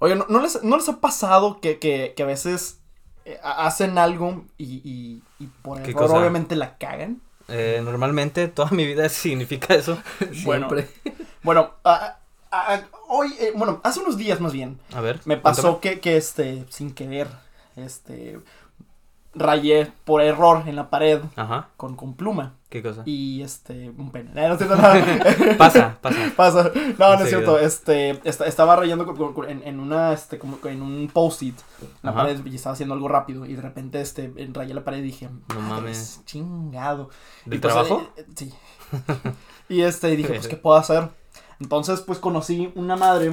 Oye, ¿no, no les, ¿no les ha pasado que, que, que a veces eh, ha- hacen algo y, y, y por ¿Qué error cosa? obviamente la cagan? Eh, normalmente toda mi vida significa eso. Bueno. Siempre. Bueno, hoy, eh, bueno, hace unos días más bien, A ver. me pasó que, que este, sin querer, este, rayé por error en la pared. Ajá. con, con pluma ¿Qué cosa? y este, un pene. Eh, no es nada. Pasa, pasa. Pasa. No, no es cierto. Este, esta- estaba rayando con- con- con- en, en una, este, como en un post-it la Ajá. pared y estaba haciendo algo rápido y de repente, este, rayé la pared y dije, No "Madres, mames. chingado. ¿Del Y pues, trabajo? eh, eh, sí. y este, dije, pues, ¿qué puedo hacer? Entonces, pues, conocí una madre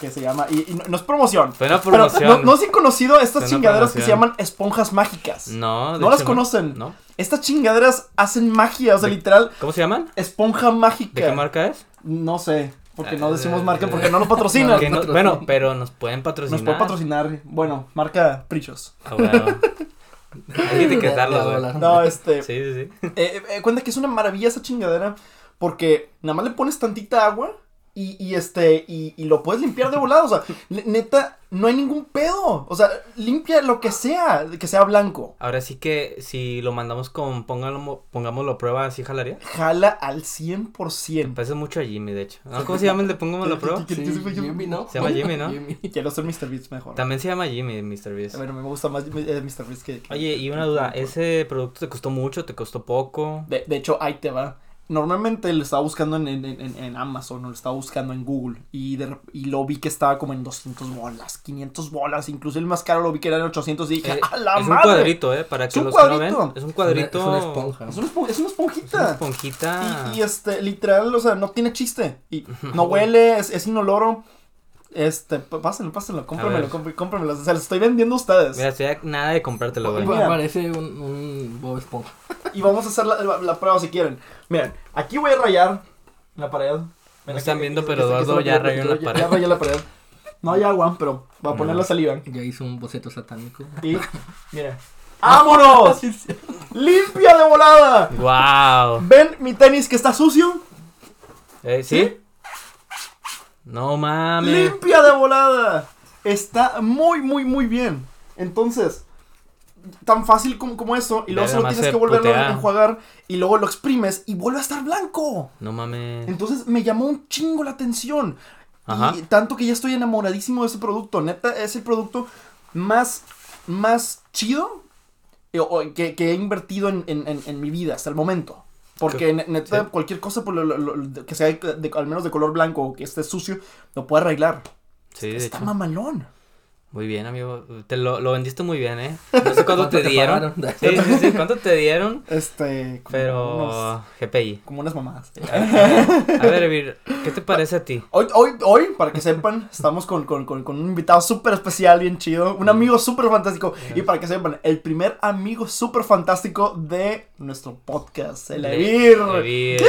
que se llama, y, y no, no es promoción. Pero promoción. no, no han conocido estas chingaderas que se llaman esponjas mágicas. No, de ¿No las conocen? No. Estas chingaderas hacen magia, o sea, De- literal, ¿Cómo se llaman? esponja mágica. ¿De qué marca es? No sé, porque no Eh, decimos marca, porque no nos patrocinan. No- bueno, pero nos pueden patrocinar. Nos puede patrocinar. Bueno, marca Prichos. Ah, bueno. Hay que etiquetarlo, Ya- ya güey. No, este. Sí, sí, sí. eh, eh, cuenta que es una maravilla esa chingadera. Porque nada más le pones tantita agua. Y, y este. Y, y lo puedes limpiar de volado. O sea, neta, no hay ningún pedo. O sea, limpia lo que sea. Que sea blanco. Ahora sí que si lo mandamos con póngalo, pongámoslo a prueba, ¿sí jalaría? Jala al Me 100%. parece mucho a Jimmy, de hecho. ¿No? ¿Cómo se llama el de pongámoslo a prueba? ¿Qué- qué- Sí, qué- qué- Jimmy, ¿no? Se llama Jimmy, ¿no? Jimmy. Quiero ser Mr. Beast mejor. También se llama Jimmy, Mr. Beast. Bueno, me gusta más eh, Mr. Beast que. que- Oye, y una duda, ¿ese producto te costó mucho? ¿Te costó poco? De, de hecho, ahí te va. Normalmente lo estaba buscando en, en, en, en Amazon o lo estaba buscando en Google y, de y lo vi que estaba como en 200 bolas, 500 bolas, incluso el más caro lo vi que era en 800 y dije, Eh, ¡a la es un madre! cuadrito, ¿eh? Para Es que un los que no ven. cuadrito. Es un cuadrito. Es una esponja. Es una, espo- es una Es una esponjita. esponjita. Y, y, este, literal, o sea, no tiene chiste. Y no huele, es, es inoloro. Este, pásenlo, pásenlo, cómpramelo, cómpramelo. Se los estoy vendiendo a ustedes. Mira, estoy a nada de comprártelo, güey. Mira. Parece un, un Bob Esponja. Y vamos a hacer la, la- la prueba si quieren. Miren, aquí voy a rayar la pared. No están aquí- viendo, aquí- pero Eduardo ya rayó la pared. Ya rayé la pared. No hay agua, pero voy a poner No. la saliva. Ya hizo un boceto satánico. Y, mira. ¡Vámonos! ¡Limpia de volada! ¡Wow! ¿Ven mi tenis que está sucio? Eh, ¿Sí? No mames. ¡Limpia de volada! Está muy, muy, muy bien. Entonces, tan fácil como, como eso. Y luego solo tienes que volverlo a enjuagar. Y luego lo exprimes y vuelve a estar blanco. No mames. Entonces me llamó un chingo la atención. Ajá. Y tanto que ya estoy enamoradísimo de ese producto. Neta, es el producto más, más chido eh, que, que he invertido en, en- en- en mi vida hasta el momento. Porque ne- neta, Sí. cualquier cosa por lo- lo- lo- que sea de- de- al menos de color blanco o que esté sucio, lo puedo arreglar. Sí, Está hecho. mamalón. Muy bien, amigo. Te lo, lo vendiste muy bien, ¿eh? No sé cuánto te dieron. Sí, sí, sí. ¿Cuánto te dieron? Este. como Pero unos- GPI. como unas mamadas. A ver, Evir, ¿qué te parece a ti? Hoy, hoy, hoy, para que sepan, estamos con, con- con- con un invitado súper especial, bien chido. Un amigo súper fantástico. Y para que sepan, el primer amigo súper fantástico de nuestro podcast, el Evir. Evir.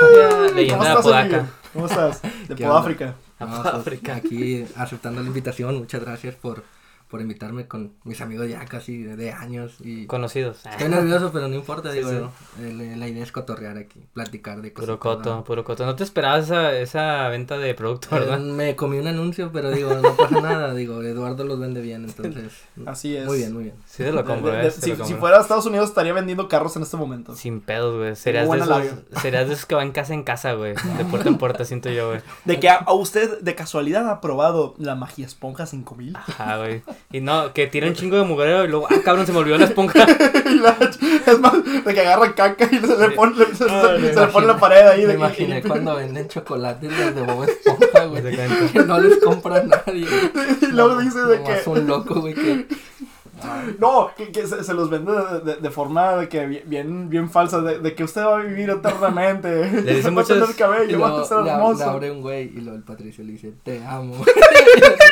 ¿Cómo Leyenda de estás. Evir? ¿Cómo estás? De ¿Qué No, A pues, África. aquí aceptando la invitación, muchas gracias por, por invitarme con mis amigos ya casi de, de años y Conocidos. estoy nervioso pero no importa, Sí, digo, sí. el- la idea es cotorrear aquí, platicar de cosas. Puro coto, puro coto. No te esperabas esa, esa venta de producto, ¿verdad? me comí un anuncio, pero digo, no pasa nada, digo, Eduardo los vende bien, entonces. Así es. Muy bien, muy bien. Sí te lo compro, De- de- eh. si, lo si compro. fuera a Estados Unidos, estaría vendiendo carros en este momento. Sin pedos, güey. Serías de, esos, serías de esos que van casa en casa, güey. De puerta en puerta, siento yo, güey. De que a, a usted de casualidad ha probado la magia esponja 5000. Ajá, güey. Y no, que tira un chingo de mugrero y luego, ah, cabrón, se me olvidó la esponja. La- es más, de que agarra caca y se le pone, le- se, le pone la pared ahí. Me De que- imaginé cuando venden chocolates los de Bob Esponja, güey, que no les compra nadie. Y luego dice de que. un loco, güey, que No, que, que se, se los vende de, de- de forma de que bien, bien, falsa, de, de que usted va a vivir eternamente. Le dicen va a tener muchos- cabello, va a ser le, hermoso. le abre un güey y luego el Patricio le dice, te amo.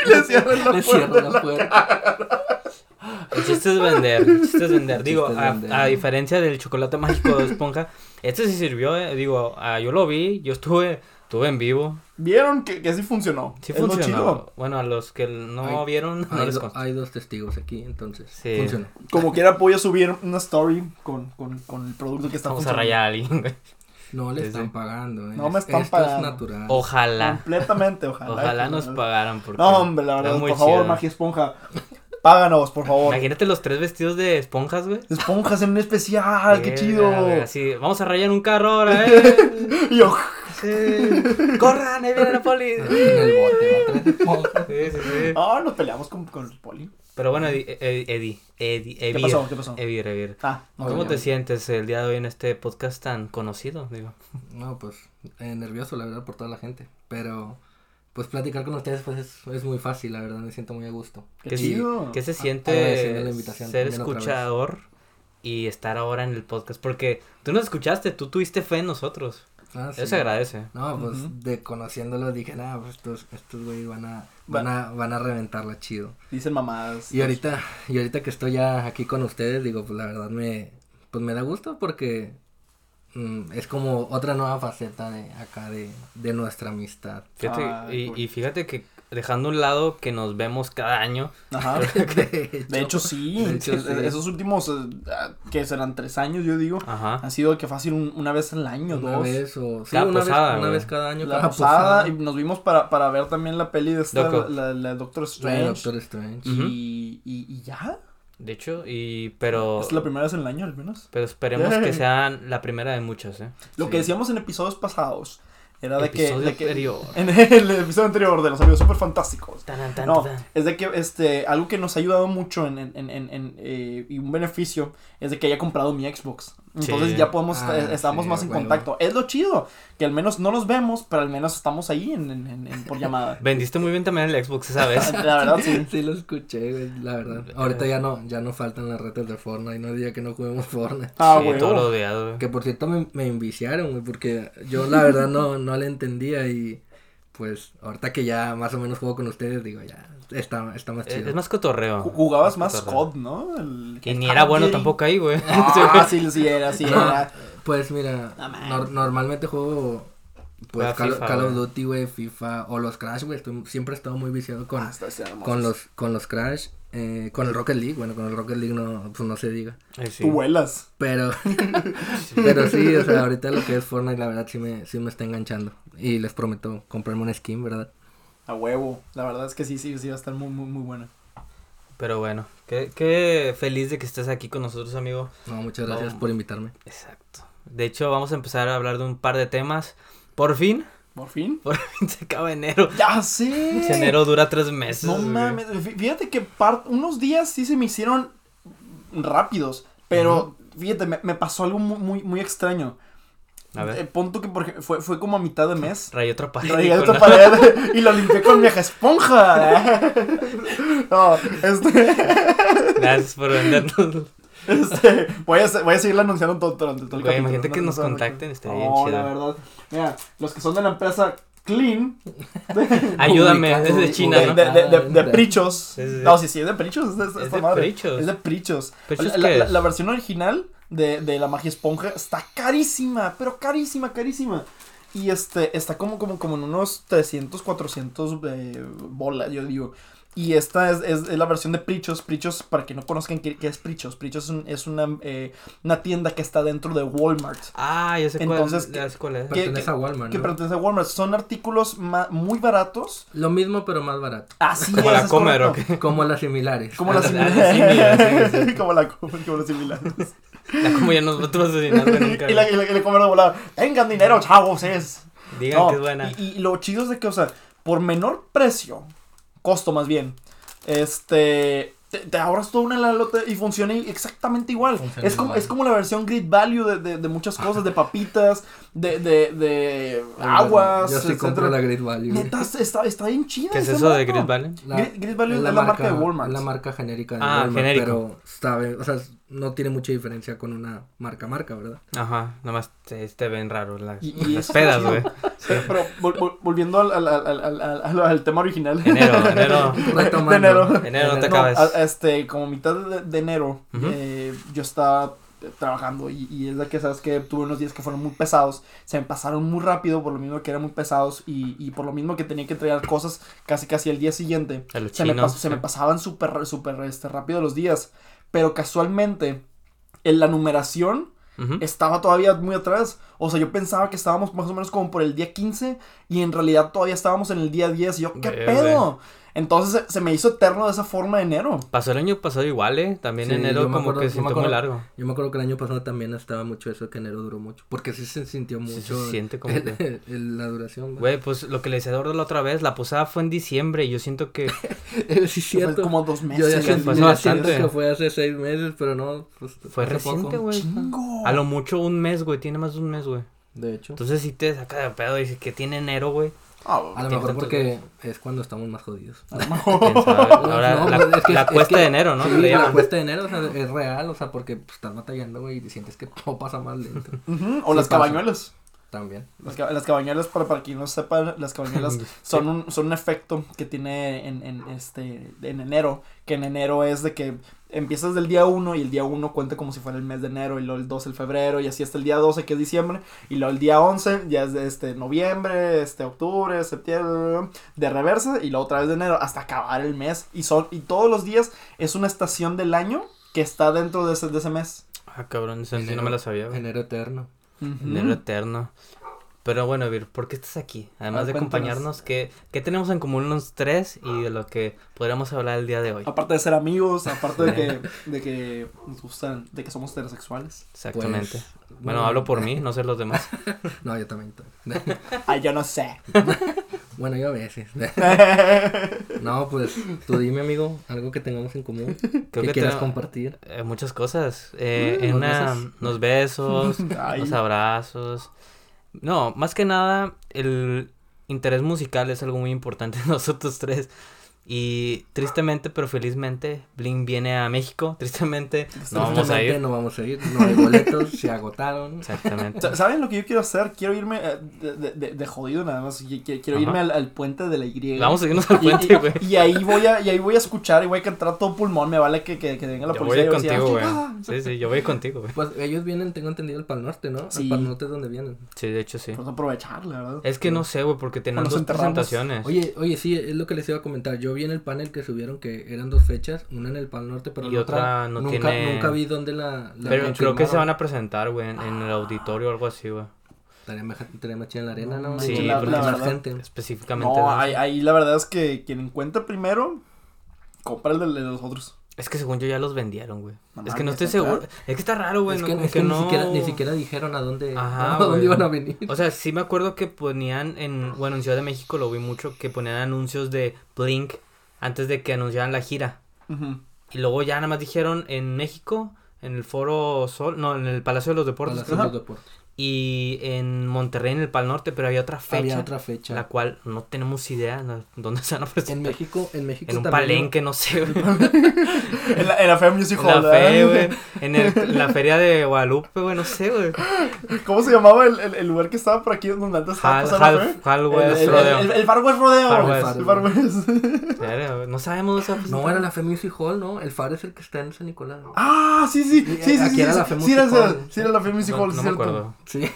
Le cierran la Le puerta cierra la la puerta. El chiste es vender, el chiste es vender. Digo, a, vender. a diferencia del chocolate mágico de esponja, este sí sirvió, eh. Digo, ah, yo lo vi, yo estuve, estuve en vivo. Vieron que, que sí funcionó. Sí Es funcionó. chido. Bueno, a los que no vieron, no Hay, les do- hay dos testigos aquí, entonces Sí. funcionó. Como quiera voy a subir una story con, con, con el producto que está Vamos a rayar a alguien, güey. No le están pagando, ¿eh? No me están Esto pagando. es natural. Ojalá. Completamente, ojalá. Ojalá nos no. pagaran. Porque No, hombre, la verdad, muy por favor, chido. Magia Esponja. Páganos, por favor. Imagínate los tres vestidos de esponjas, güey. Esponjas en un especial, qué chido. Así, vamos a rayar un carro ahora, eh. Y yo. Corran, ahí viene la poli. En el bote, va. Sí, sí, sí. ah, nos peleamos con, con el poli. Pero bueno, Eddie, Eddie, Eddie, Eddie, ¿Qué pasó? ¿Qué pasó? Evir, Evir. Ah, no, ¿Cómo te sientes el día de hoy en este podcast tan conocido? Digo, No, pues eh, nervioso, la verdad, por toda la gente. Pero, pues platicar con ustedes, pues es, es muy fácil, la verdad, me siento muy a gusto. Qué ¿qué, chido. qué se siente la invitación ser escuchador y estar ahora en el podcast? Porque tú nos escuchaste, tú tuviste fe en nosotros. Ah, sí. Eso se agradece. No, pues Ujú. de conociéndolo dije, nah, pues estos, estos güey van a, van a, van a reventarla chido. Dicen mamadas. Y ahorita, y ahorita que estoy ya aquí con ustedes, digo, pues la verdad me, pues me da gusto porque mm, es como otra nueva faceta de acá de, de nuestra amistad. Fíjate, Ay, y, por- y fíjate que dejando a un lado que nos vemos cada año, Ajá. de De hecho, sí. De hecho, Es- sí. Esos últimos, eh, que serán tres años, yo digo. ajá. Han sido que fácil un- una vez al año, una dos. vez o sí, Cada una, posada, vez, una vez cada año. La cada posada, y nos vimos para, para ver también la peli de esta, Doctor. la, la Doctor La Strange. Doctor Strange. Ujú. y, y, y ya. De hecho, y pero Es la primera vez en el año, al menos. pero esperemos que sean la primera de muchas, ¿eh? Lo Sí. que decíamos en episodios pasados era de que, de que- anterior. en el episodio anterior de los amigos super fantásticos. Tan, tan, No, tan. es de que este algo que nos ha ayudado mucho en, en, en, en- en, eh, y un beneficio es de que haya comprado mi Xbox. Entonces Sí. ya podemos, Ah, eh, estamos sí, más en contacto. Es lo chido, que al menos no nos vemos, pero al menos estamos ahí en, en- en- en- por llamada. Vendiste muy bien también el Xbox esa vez. La verdad, sí. Sí lo escuché, güey, la verdad. Ahorita ya no, ya no faltan las retas de Fortnite, no día que no juguemos Fortnite. Ah, sí, huevo. todo lo odiado, güey. Que por cierto me, me enviciaron, güey, porque yo la verdad no, no le entendía y pues ahorita que ya más o menos juego con ustedes, digo, ya está, está más Es, chido. es más cotorreo. Ju- Jugabas más. COD, ¿no? El- Que ni era bueno tampoco ahí, güey. Ah, sí, sí era, sí era. pues mira, No, normalmente juego pues Call, FIFA, Call of. Duty, güey, FIFA o los Crash, güey, estoy- siempre he estado muy viciado con, Ah, con los con los Crash, eh, con el Rocket League, bueno, con el Rocket League no, pues no se diga. Eh, sí. Tú vuelas. Pero, pero sí, o sea, ahorita lo que es Fortnite, la verdad sí me, sí me está enganchando. Y les prometo comprarme una skin, ¿verdad? A huevo. La verdad es que sí, sí, sí va a estar muy, muy, muy buena. Pero bueno, qué, qué feliz de que estés aquí con nosotros, amigo. No, muchas gracias No. por invitarme. Exacto. De hecho, vamos a empezar a hablar de un par de temas. Por fin, ¿Por fin? por fin se acaba enero. ¡Ya sé! Enero dura tres meses. No güey. mames, fí- fíjate que par- unos días sí se me hicieron rápidos, pero fíjate, me, me pasó algo muy, muy, muy extraño. A ver. Eh, pon tú que por fue, fue como a mitad de mes. Rayé otra pared. Rayé otra la- pared y lo limpié con vieja esponja. no, este, Gracias por vendernos. este, voy a, voy a seguirlo anunciando todo, durante todo el Güey, imagínate no- que no nos contacten, estaría bien No, chido. la verdad. Mira, los que son de la empresa Clean. Ayúdame, Ubicado, es de China, de, ¿no? de, de, de- de Ah, Prichos. No, sí, sí, es de Prichos. Es de, Es esta de madre. Prichos. Es de Prichos. ¿Prichos la, qué la- es? la versión original de, de la magia esponja está carísima, pero carísima, carísima. Y este, está como, como, como en unos 300, 400 eh, bolas, yo digo. Y esta es, es, es la versión de Prichos. Prichos, para que no conozcan qué, qué es Prichos. Prichos es, un- es una, eh, una tienda que está dentro de Walmart. Ah, ya sé cuál, Entonces, ya sé cuál es. ¿qué- Pertenece qué- a Walmart, Que ¿no? pertenece a Walmart. Son artículos ma- muy baratos. Lo mismo, pero más barato. Así Como es, la es Comer. Como las similares. Como las similares. como las similares. La como ya nos patrocinando nunca. y la, y la, y la Comer de volada. Tengan dinero, chavos, es. Digan No, que es buena. Y, y lo chido es de que, o sea, por menor precio, costo más bien, este, te, te ahorras toda una lata y funciona exactamente igual. Funciona Es como, igual. es como la versión Grid Value de, de, de muchas cosas, de papitas, de, de, de aguas, Yo sí compro la Great Value. Neta, está, está bien chida. ¿Qué es eso de. Grid Valley? Grid- Grid Value es la marca de Walmart. Es la marca genérica de Ah, Walmart, genérico. pero sabe, o sea, no tiene mucha diferencia con una marca marca, ¿verdad? Ajá, nomás te, te ven raro las, Y- y las pedas, güey. Pero, pero vol- vol- volviendo al, al, al, al, al- al- al tema original. Enero, enero. Retomando. De enero. Enero, no te No, acabes. a- este, como mitad de, de enero, Ujú. eh, yo estaba trabajando y, y es de que, sabes que tuve unos días que fueron muy pesados, se me pasaron muy rápido por lo mismo que eran muy pesados y, y por lo mismo que tenía que entregar cosas casi casi el día siguiente. Se me, se pasaban súper súper este, rápido los días, pero casualmente en la numeración estaba todavía muy atrás. O sea, yo pensaba que estábamos más o menos como por el día 15 y en realidad todavía estábamos en el día 10. Y yo, ¿qué Verde. pedo? Entonces se, se me hizo eterno de esa forma enero. Pasó el año pasado igual, ¿eh? También Sí, enero como acuerdo- que se sintió muy largo. Yo me acuerdo que el año pasado también estaba mucho eso, que enero duró mucho. Porque sí se sintió Sí, mucho. se siente como el- que- el- la duración. güey. Güey, pues lo que le decía Eduardo la otra vez, la posada fue en diciembre y yo siento que... Sí, Fue cierto. como dos Yo meses. fue yo ya siento bastante. que fue hace seis meses, pero no. Pues, Fue reciente, poco. güey. Chingo. A lo mucho un mes, güey, tiene más de un mes, güey. De hecho. Entonces si te saca de pedo y dice que tiene enero, güey. Ah, A lo mejor porque es cuando estamos más jodidos. Ahora, No, la, es que- la es cuesta que- de enero, ¿no? Sí, la llaman. cuesta de enero, o sea, es real, o sea, porque pues, estás batallando, güey, y sientes que todo pasa más lento. O Sí las cabañuelas. También. Las, las cabañuelas, para, para quien no sepa, las cabañuelas son un, son un efecto que tiene en, en, este, en enero, que en enero es de que empiezas del día 1 y el día 1 cuenta como si fuera el mes de enero y luego el 2 el febrero y así hasta el día 12 que es diciembre y luego el día 11 ya es de este noviembre, este octubre, septiembre, de reversa y luego otra vez de enero hasta acabar el mes y son y todos los días es una estación del año que está dentro de ese, de ese mes. Ah, cabrón, esa sí no Enero- me la sabía, güey. Enero eterno. Enero eterno. Pero bueno, Vir, ¿por qué estás aquí? Además Ah, de acompañarnos, ¿qué, ¿qué tenemos en común los tres y de lo que podríamos hablar el día de hoy? Aparte de ser amigos, aparte de que, de que nos gustan, de que somos heterosexuales. Exactamente. Pues, bueno, hablo por mí, no sé los demás. No, yo también. Ay, yo no sé. bueno, yo a veces. no, pues tú dime, amigo, algo que tengamos en común. Creo que que quieras compartir. Eh, muchas cosas. Eh, Mm, en ¿los una, besos? los besos, los abrazos. No, más que nada, el interés musical es algo muy importante en nosotros tres. Y tristemente, pero felizmente, Blink viene a México. Tristemente, no vamos a ir. No vamos a ir. No hay boletos, se agotaron. Exactamente. Sa- ¿Saben lo que yo quiero hacer? Quiero irme eh, de, de- de- jodido nada más. y- Quiero, Ajá. irme al, al puente de la Y. Vamos a irnos al Y- y- puente, güey. Y, ahí voy a, y ahí voy a escuchar y voy a cantar a todo pulmón. Me vale que, que, que venga la Yo policía. y voy a contigo, decir, güey. "Ah, Sí, sí, yo voy contigo, güey. Pues ellos vienen, tengo entendido, al Pal Norte, ¿no? Sí. Al Pal Norte es donde vienen. Sí, de hecho, sí. Pues aprovechar, la verdad. Es que no sé, güey, porque tenían nos dos enterramos. presentaciones. Oye, oye, sí, es lo que les iba a comentar. Yo vi en el panel que subieron que eran dos fechas, una en el Pal Norte, pero Y la otra no nunca, tiene- nunca vi dónde la, la Pero creo que se van a presentar, güey, en, en el auditorio o algo así, güey. Estaría más, estaría más chida en la arena, ¿no? Sí, Porque la- hay la más verdad. gente. Específicamente. No, ahí, ahí la verdad es que quien encuentre primero, compra el de, de los otros. Es que según yo ya los vendieron, güey. Es que no estoy seguro. Es que está raro, güey. es que, como es que no... ni, siquiera, ni siquiera dijeron a dónde, Ajá, a dónde iban a venir. O sea, sí me acuerdo que ponían en... Bueno, en Ciudad de México lo vi mucho, que ponían anuncios de Blink antes de que anunciaran la gira. Y luego ya nada más dijeron en México, en el Foro Sol, no, en el Palacio de los Deportes. Palacio de los Deportes. Y en Monterrey, en el Pal Norte, pero había otra fecha. Había otra fecha. La cual no tenemos idea ¿no? dónde se van a En. México, en México En un también, palenque, no sé, güey. En la, en la Fea Music En la Hall, fe, güey. En, el- la feria de Guadalupe, güey, no sé, güey. ¿Cómo se llamaba el, el, el lugar que estaba por aquí donde antes estaba Hal, pasando la Hal, fe? Hal El, West el, Rodeo. el, el Far West Rodeo. Far El West. Far West. No sabemos esa No, era la Fe Music Hall, ¿no? El Faro es el que está en San Nicolás. Ah, sí, sí. Sí, Sí, sí, aquí sí. era sí, la sí, Fe sí, era Music Hall. sí, era la Fe Music No, Hall, no me cierto. acuerdo. Sí.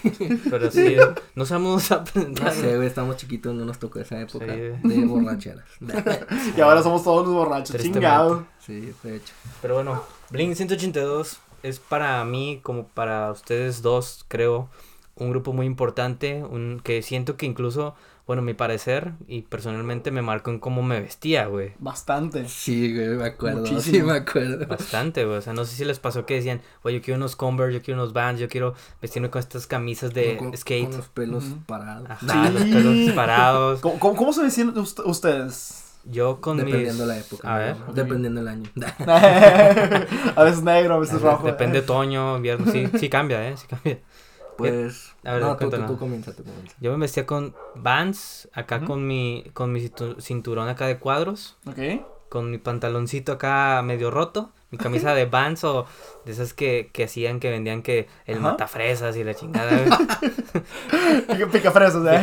Pero sí, no sabemos a No sé, güey, estamos chiquitos, no nos tocó esa época Sí. de borracheras. Y ahora somos todos los borrachos, chingado. sí, de hecho. Pero bueno, Blink 182 es para mí, como para ustedes dos, creo, un grupo muy importante, un que siento que incluso, bueno, mi parecer y personalmente me marcó en cómo me vestía, güey. Bastante. Sí, güey, me acuerdo. Sí, Muchísimo. me acuerdo. Bastante, güey. O sea, no sé si les pasó que decían, oye, yo quiero unos Converse, yo quiero unos Vans, yo quiero vestirme con estas camisas de con, skate. Con los pelos Ujú. parados. Ajá, Sí. los pelos parados. ¿Cómo, cómo, cómo se vestían ust- ustedes? Yo con Dependiendo mis... la época. A ver. ¿no? Dependiendo el año. a veces negro, a veces rojo. Depende otoño, invierno. Sí, sí cambia, ¿eh? Sí cambia. Pues. A ver, no, tú, tú, tú comienza, tú comienza. Yo me vestía con Vans, acá con mi con mi cintu- cinturón acá de cuadros, Ok. con mi pantaloncito acá medio roto, mi camisa de Vans o de esas que, que hacían que vendían que el Ajá. matafresas y la chingada, güey. Pica, pica fresas, ¿eh?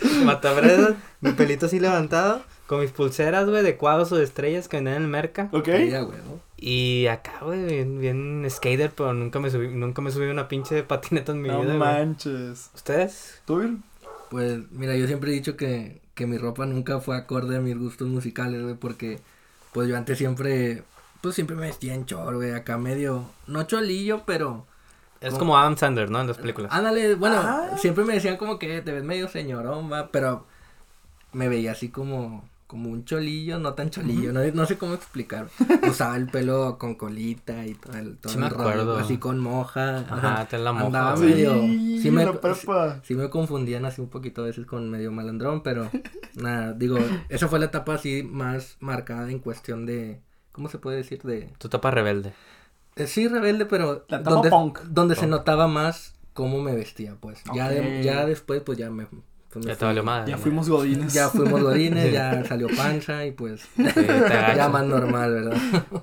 Pica matafresas, mi pelito así levantado, con mis pulseras, güey, de cuadros o de estrellas que vendían en el merca. Ok. Y acá, güey, bien, bien skater, pero nunca me subí, nunca me subí a una pinche patineta en mi No vida, güey. manches. ¿Ustedes? ¿Tú, Vir? Pues, mira, yo siempre he dicho que, que mi ropa nunca fue acorde a mis gustos musicales, güey, porque, pues yo antes siempre, pues siempre me vestía en chor, güey, acá medio, no cholillo, pero, Es como Adam Sandler, ¿no? En las películas. Ándale, bueno, Ah. siempre me decían como que te ves medio señorón, va, pero me veía así como, como un cholillo, no tan cholillo, no, no sé cómo explicar. Usaba el pelo con colita y todo el, todo Sí me el rollo, acuerdo. así con moja. Ajá, ten la moja, Andaba güey. medio, Sí, sí me, sí me confundían así un poquito a veces con medio malandrón, pero nada, digo, esa fue la etapa así más marcada en cuestión de, ¿cómo se puede decir? De, Tu tapa rebelde. eh, sí, rebelde, pero La etapa donde, punk. donde se notaba más cómo me vestía, pues. Ya, de- ya después, pues ya me. Pues, me Ya te fui- valió madre. Ya fuimos godines. Ya fuimos gorines, ya salió panza y pues. Sí, ya más normal, ¿verdad?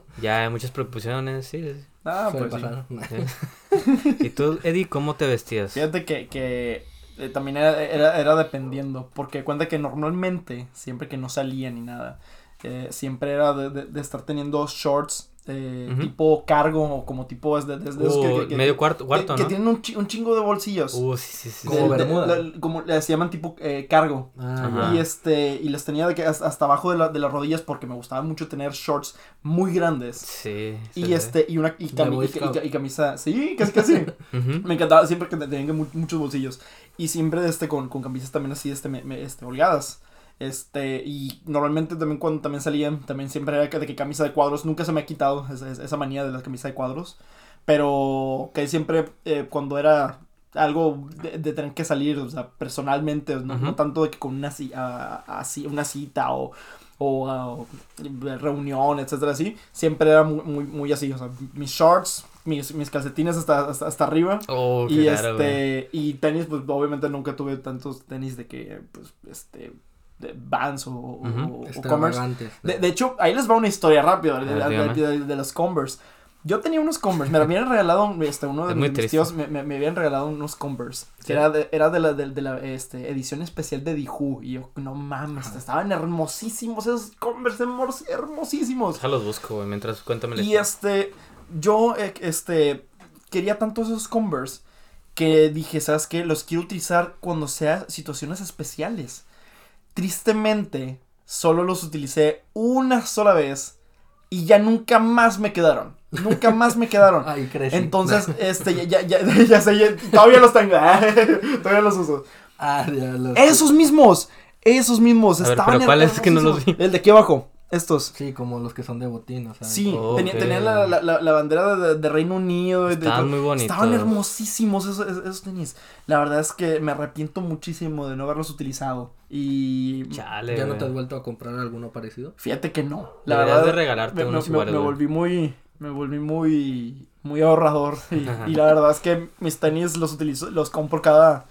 Ya hay muchas preocupaciones, sí. sí. Ah, Suele pues sí. pasar. Sí. ¿Y tú, Eddie, cómo te vestías? Fíjate que, que eh, también era, era, era dependiendo, porque cuenta que normalmente, siempre que no salía ni nada, eh, siempre era de, de- de estar teniendo shorts eh, tipo cargo o como tipo es de, de- de esos Uh, que, que- que- medio cuarto, que- cuarto, que ¿no? tienen un, chi- un chingo de bolsillos. Uh, sí, sí, sí. Como sí. De- de- bermuda. la- como les llaman tipo eh, cargo. Ah, Ajá. Y este, y les tenía de que hasta, hasta abajo de, la- de las rodillas porque me gustaba mucho tener shorts muy grandes. Sí. Y sí, este, y una y, cami- y camisa, sí, casi casi. Me encantaba siempre que tenían muchos bolsillos. Y siempre este, con, con camisas también así, este, me- me- este, holgadas. Este, y normalmente también cuando también salían, también siempre era de que camisa de cuadros, nunca se me ha quitado esa, esa- manía de la camisa de cuadros. Pero que siempre eh, cuando era algo de, de tener que salir, o sea, personalmente, no, no Ujú. tanto de que con una, así, una cita o, o, o reunión, etcétera, así, siempre era muy, muy, muy así, o sea, mis shorts, mis, mis calcetines hasta, hasta, hasta arriba. Oh, Y claro, este, y tenis, pues obviamente nunca tuve tantos tenis de que, pues, este, Vans o, o- Ujú. o- o Converse. De, de hecho, ahí les va una historia rápida de, de- los Converse. Yo tenía unos Converse, me habían regalado, este, uno de Es mis triste. tíos me, me- me habían regalado unos Converse, que Sí. era de, era de la, de, de la este, edición especial de Dihu, y yo, no mames, Ajá. estaban hermosísimos esos Converse, hermos- hermosísimos. Déjalos busco, güey, mientras cuéntame Y este, yo, eh, este, quería tanto esos Converse que dije, ¿sabes qué? Los quiero utilizar cuando sea situaciones especiales. Tristemente, solo los utilicé una sola vez y ya nunca más me quedaron. Nunca más me quedaron. Ay, crecí. Entonces, este, ya, ya, ya, ya sé, ya- todavía los tengo. todavía los uso. Ah, ya los- Esos mismos, esos mismos. A ver, estaban pero ¿cuáles? Es que no los hermosísimos. El de aquí abajo, estos. Sí, como los que son de botín, o sea. Sí, tenía, tenían la, la, la, la bandera de, de Reino Unido. de- Estaban muy bonitos. Estaban hermosísimos esos, esos- tenis. La verdad es que me arrepiento muchísimo de no haberlos utilizado. Y Chale, ¿Ya no te has vuelto a comprar alguno parecido? fíjate que no. La Deberías verdad, de regalarte me, unos me- me volví muy, me volví muy, muy ahorrador. Y, y la verdad es que mis tenis los utilizo, los compro cada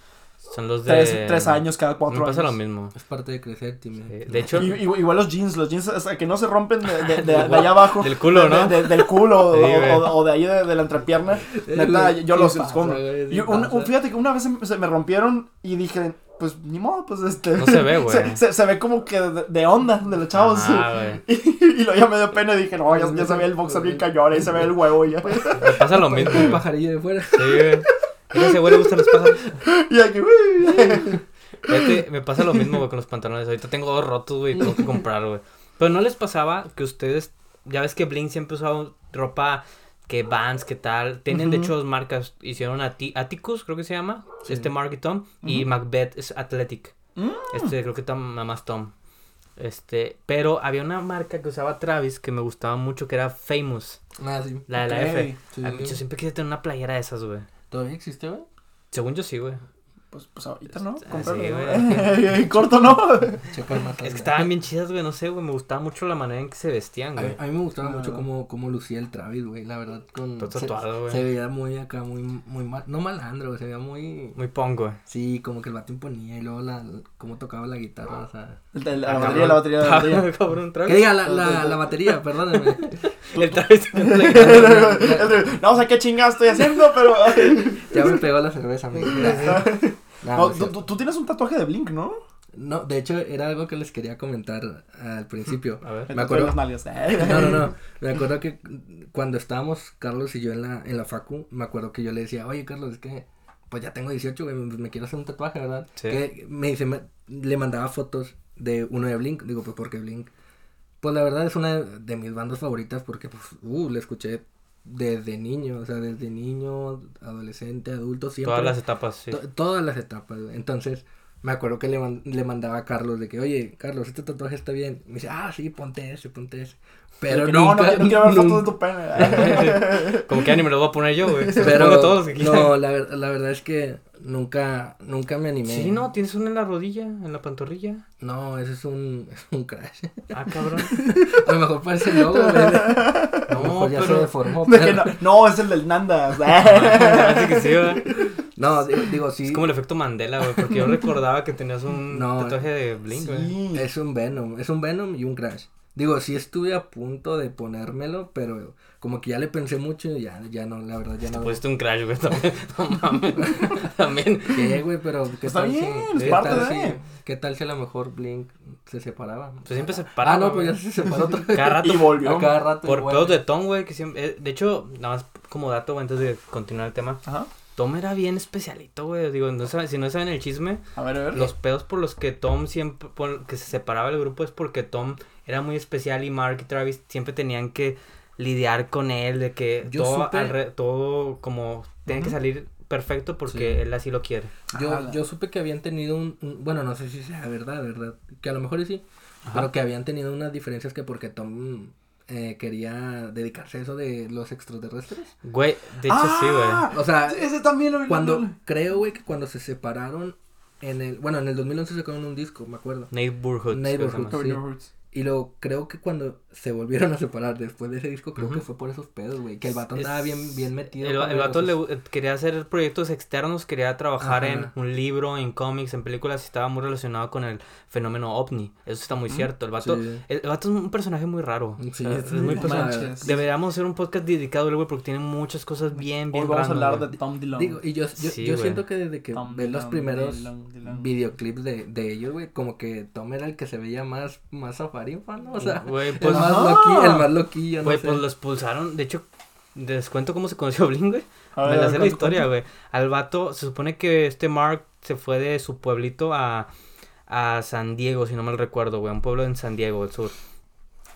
Son los de... tres, tres años, cada Me cuatro pasa años. lo mismo. Es parte de crecer, Timmy. Sí, de hecho- Y- y- igual los jeans, los jeans, o sea, que no se rompen de, de- de- de allá abajo. Del culo, de- ¿no? de- del culo o, Sí, güey. o- o de ahí de, de la entrepierna. Neta, Sí yo los, los pasa, compro. güey, sí Y un- pasa. un- fíjate que una vez se, se me rompieron y dije, pues ni modo, pues este. No se ve, güey. Se, se- se ve como que de, de onda de los chavos. Ah, güey. Y, luego ya me dio pena y dije, no, ya, ya se ve el boxer bien cañón, ahí se ve el huevo y ya. Me pasa lo mismo, Un pajarillo de fuera. Sí, güey. A ese güey le gustan los pájaros. Y aquí, uy. Fíjate, me pasa lo mismo, güey, con los pantalones. Ahorita tengo dos rotos, güey, tengo que comprar, güey. Pero no les pasaba que ustedes, ya ves que Blink siempre usaba ropa que Vans, que tal. Tienen, de Ujú. hecho, dos marcas. Hicieron Ati- Atticus, creo que se llama. Sí. Este Mark y Tom. Y Ujú. Macbeth es Athletic. Mm. Este, creo que Tom, nada más Tom. Este, pero había una marca que usaba Travis que me gustaba mucho, que era Famous. Ah, sí. La de la Ok. F. Sí. A mí, yo siempre quise tener una playera de esas, güey. ¿Todavía existe, güey? Según yo sí, güey. Pues, pues ahorita no, Ah, comprarlo, sí, ¿no? güey. Corto, ¿no? Es que estaban bien chidas, güey, no sé, güey, me gustaba mucho la manera en que se vestían, A, güey. a mí me gustaba Ah, mucho cómo, cómo lucía el Travis, güey, la verdad. Con, Todo se- tatuado, güey. Se, veía muy acá, muy, muy mal, no malandro, güey, se veía muy... Muy punk, güey. Sí, como que el vato imponía y luego la, cómo tocaba la guitarra, o sea... La batería, la batería, la batería. Cabrón. Que diga la, la, la batería, perdónenme. El Travis. no, o sea, qué chingada estoy haciendo, pero. ya me pegó la cerveza, amigo. No, No, no es tú, cierto. tú- tú tienes un tatuaje de Blink, ¿no? No, de hecho, era algo que les quería comentar al principio. A ver. El Me acuerdo- nalgas. No, no, no. Me acuerdo que cuando estábamos, Carlos y yo en la, en la facu, me acuerdo que yo le decía, oye, Carlos, es que pues ya tengo 18, güey, pues me quiero hacer un tatuaje, ¿verdad? Sí. Que me dice, me- le mandaba fotos de uno de Blink. Digo, pues porque Blink, pues la verdad es una de mis bandas favoritas porque, pues, uh, le escuché desde niño, o sea, desde niño, adolescente, adulto, siempre. Todas las etapas, sí. to- todas las etapas. Entonces, me acuerdo que le, man- le mandaba a Carlos de que, oye, Carlos, este tatuaje está bien. Me dice, ah, sí, ponte ese, ponte ese. Pero no, no, nunca, no quiero ver fotos de tu pene. Como que anime lo voy a poner yo, güey. Se los Pero, pongo todos aquí. no, la, la verdad es que nunca, nunca me animé. Sí, no, tienes uno en la rodilla, en la pantorrilla. No, ese es un, es un crash. Ah, cabrón. A lo mejor parece el logo, güey. No, ya se pero- deformó. De que pero- no, no, es el del Nanda. Parece que sí, güey. No, digo, digo, sí. Es como el efecto Mandela, güey, porque yo recordaba que tenías un No, tatuaje de Blink, güey. Sí. Es un Venom, es un Venom y un Crash. Digo, sí estuve a punto de ponérmelo, pero como que ya le pensé mucho y ya, ya no, la verdad, ya Te no. pusiste un crash, güey, también. No mames. También. ¿Qué, güey? Pero ¿qué Está tal bien, si, es qué parte tal de. si- ¿Qué tal si a lo mejor Blink se separaba? Pues siempre se para. Ah, no, pues ya se separó otra vez. Cada rato. Y volvió. A cada rato. Por pedos de Tom, güey, que siempre... eh, de hecho, nada más como dato, güey, antes de continuar el tema. Ajá. Tom era bien especialito, güey. Digo, no saben- si no saben el chisme, A ver, a ver. los pedos por los que Tom siempre, por- que se separaba del grupo es porque Tom era muy especial y Mark y Travis siempre tenían que lidiar con él, de que Yo todo, supe- alre- todo como tiene que salir perfecto porque Sí. él así lo quiere. Yo, yo supe que habían tenido un, un- bueno, no sé si sea verdad, verdad, que a lo mejor sí, Ajá. pero que habían tenido unas diferencias que porque Tom eh, quería dedicarse a eso de los extraterrestres. Güey, de hecho sí, güey. Ah, O sea, Ese también lo vi. cuando, creo, güey, que cuando se separaron en el, bueno, en el 2011 sacaron un disco, me acuerdo. Neighborhood. se Neighborhood. llama. sí. Y luego creo que cuando se volvieron a separar después de ese disco, creo que fue por esos pedos, güey, que el vato Es- andaba bien, bien metido. El, el vato los- le, quería hacer proyectos externos, quería trabajar en un libro, en cómics, en películas, y estaba muy relacionado con el fenómeno ovni. Eso está muy Mm, cierto. El vato, sí. el, el vato es un personaje muy raro. Sí, O sea, es es muy manches. Deberíamos hacer un podcast dedicado al güey porque tiene muchas cosas bien, bien Hoy vamos a hablar de Tom Dillon. Digo, y yo, yo, Sí, yo siento que desde que Tom ves los primeros videoclips de, de ellos, güey, como que Tom era el que se veía más, más zafarinfa, ¿no? O sea, Güey, el pues, más loquillo, el más loquillo, no güey, sé. pues lo expulsaron. De hecho, les cuento cómo se conoció Blink, güey. A Me la sé la historia, güey. Al vato, se supone que este Mark se fue de su pueblito a, a San Diego, si no mal recuerdo, güey. Un pueblo en San Diego, del sur.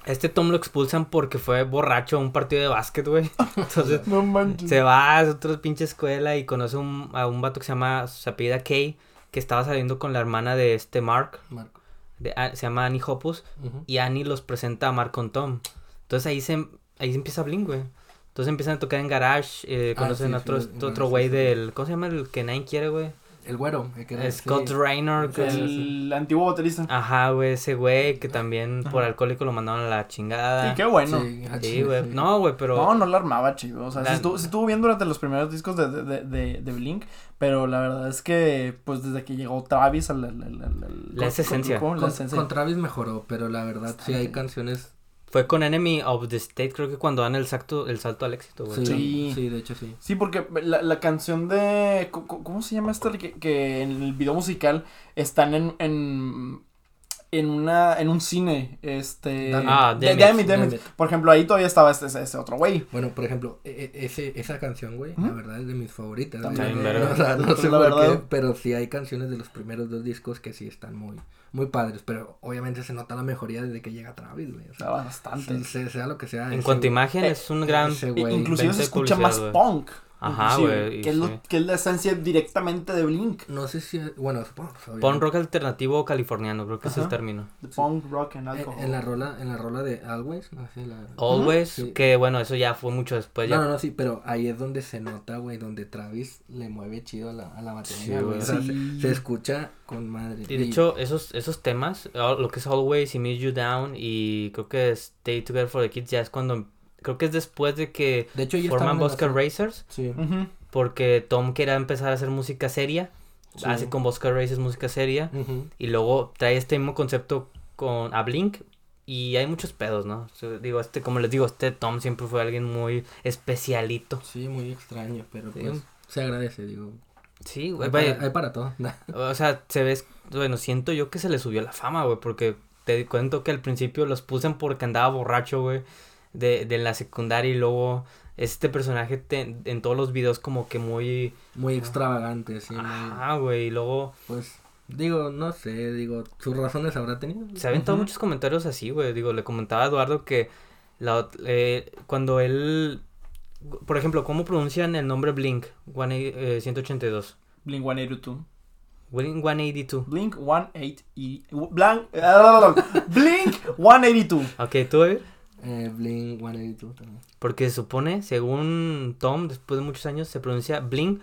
Este Tom lo expulsan porque fue borracho a un partido de básquet, güey. Entonces, No manches. se va a otra pinche escuela y conoce un- a un vato que se llama, se apellida Kay, que estaba saliendo con la hermana de este Mark. Marco. De- se llama Annie Hoppus. Ujú. Y Annie los presenta a Mark con Tom. Entonces ahí se, ahí se empieza Blink, güey. Entonces empiezan a tocar en garage, eh, Ah, conocen sí, a otro, otro güey sí. del, ¿cómo se llama? El que nadie quiere, güey. El güero, el que era, Scott sí. Reiner. que- El antiguo baterista. Ajá, güey, ese güey que también por alcohólico lo mandaron a la chingada. Sí, qué bueno. Sí, ah, güey. sí. No, güey, pero... No, no la armaba chido. O sea, La- sí, estuvo, sí estuvo bien durante los primeros discos de, de, de, de Blink. Pero la verdad es que, pues desde que llegó Travis al. al- al- al- al- La con- esencia. con- la esencia. con Travis mejoró, pero la verdad sí hay canciones. Fue con Enemy of the State, creo que cuando dan el salto, el salto al éxito, güey. Sí, Sí. sí, de hecho sí. Sí, porque la, la canción de. ¿Cómo se llama esta? Que, que en el video musical están en. en en una en un cine este. Ah, de- Damn It, Damn It, Damn Damn It. It. por ejemplo ahí todavía estaba este, ese, ese otro güey Bueno, por ejemplo, e- e- ese, esa canción, güey, la verdad es de mis favoritas. También, güey. verga. O sea, no Pues sé la por verdad. qué, pero sí hay canciones de los primeros dos discos que sí están muy, muy padres, pero obviamente se nota la mejoría desde que llega Travis, güey. O sea, Estaba bastante se- se- sea lo que sea. En ese cuanto a güey- imagen, es un gran... ese güey, inclusive se escucha más punk Ajá, güey, que es lo sí. que es la esencia directamente de Blink No sé si, bueno, supongo. Punk rock alternativo californiano, creo que es el término. punk rock and En, alcohol en la rola, en la rola de Always, no sé, la... Always, Sí. que bueno, eso ya fue mucho después. Ya No, no, no, sí, pero ahí es donde se nota, güey, donde Travis le mueve chido a la, a la batería, güey. güey. O sea, Sí. se, se escucha con madre. Y de hecho, esos, esos temas, all- lo que es Always y Miss You Down y creo que Stay Together for the Kids, ya es cuando, creo que es después de que de hecho, ya forman Bosca. Racers, Sí. Porque Tom quería empezar a hacer música seria, Sí. hace con Bosca Racers música seria, y luego trae este mismo concepto con a Blink, y hay muchos pedos, ¿no? O sea, digo, este, como les digo, este Tom siempre fue alguien muy especialito. Sí, muy extraño, pero Sí. pues se agradece, digo. Sí, güey, Hay vaya, para, hay para todo. O sea, se ve, bueno, siento yo que se le subió la fama, güey, porque te cuento que al principio los puse porque andaba borracho, güey, de, de la secundaria y luego este personaje te- en todos los videos como que muy... Muy extravagante, sí. Ajá, güey, y luego pues, digo, no sé, digo, sus razones habrá tenido. se aventó Ujú. muchos comentarios así, güey, digo, le comentaba a Eduardo que la, eh, cuando él por ejemplo, ¿cómo pronuncian el nombre Blink 180, eh, 182? Blink 182. Blink 182. Blink 182. Blank, ah, Blink 182. Ok, ¿tú, David? Eh, Blink 182 también. Porque se supone, según Tom, después de muchos años, se pronuncia Blink.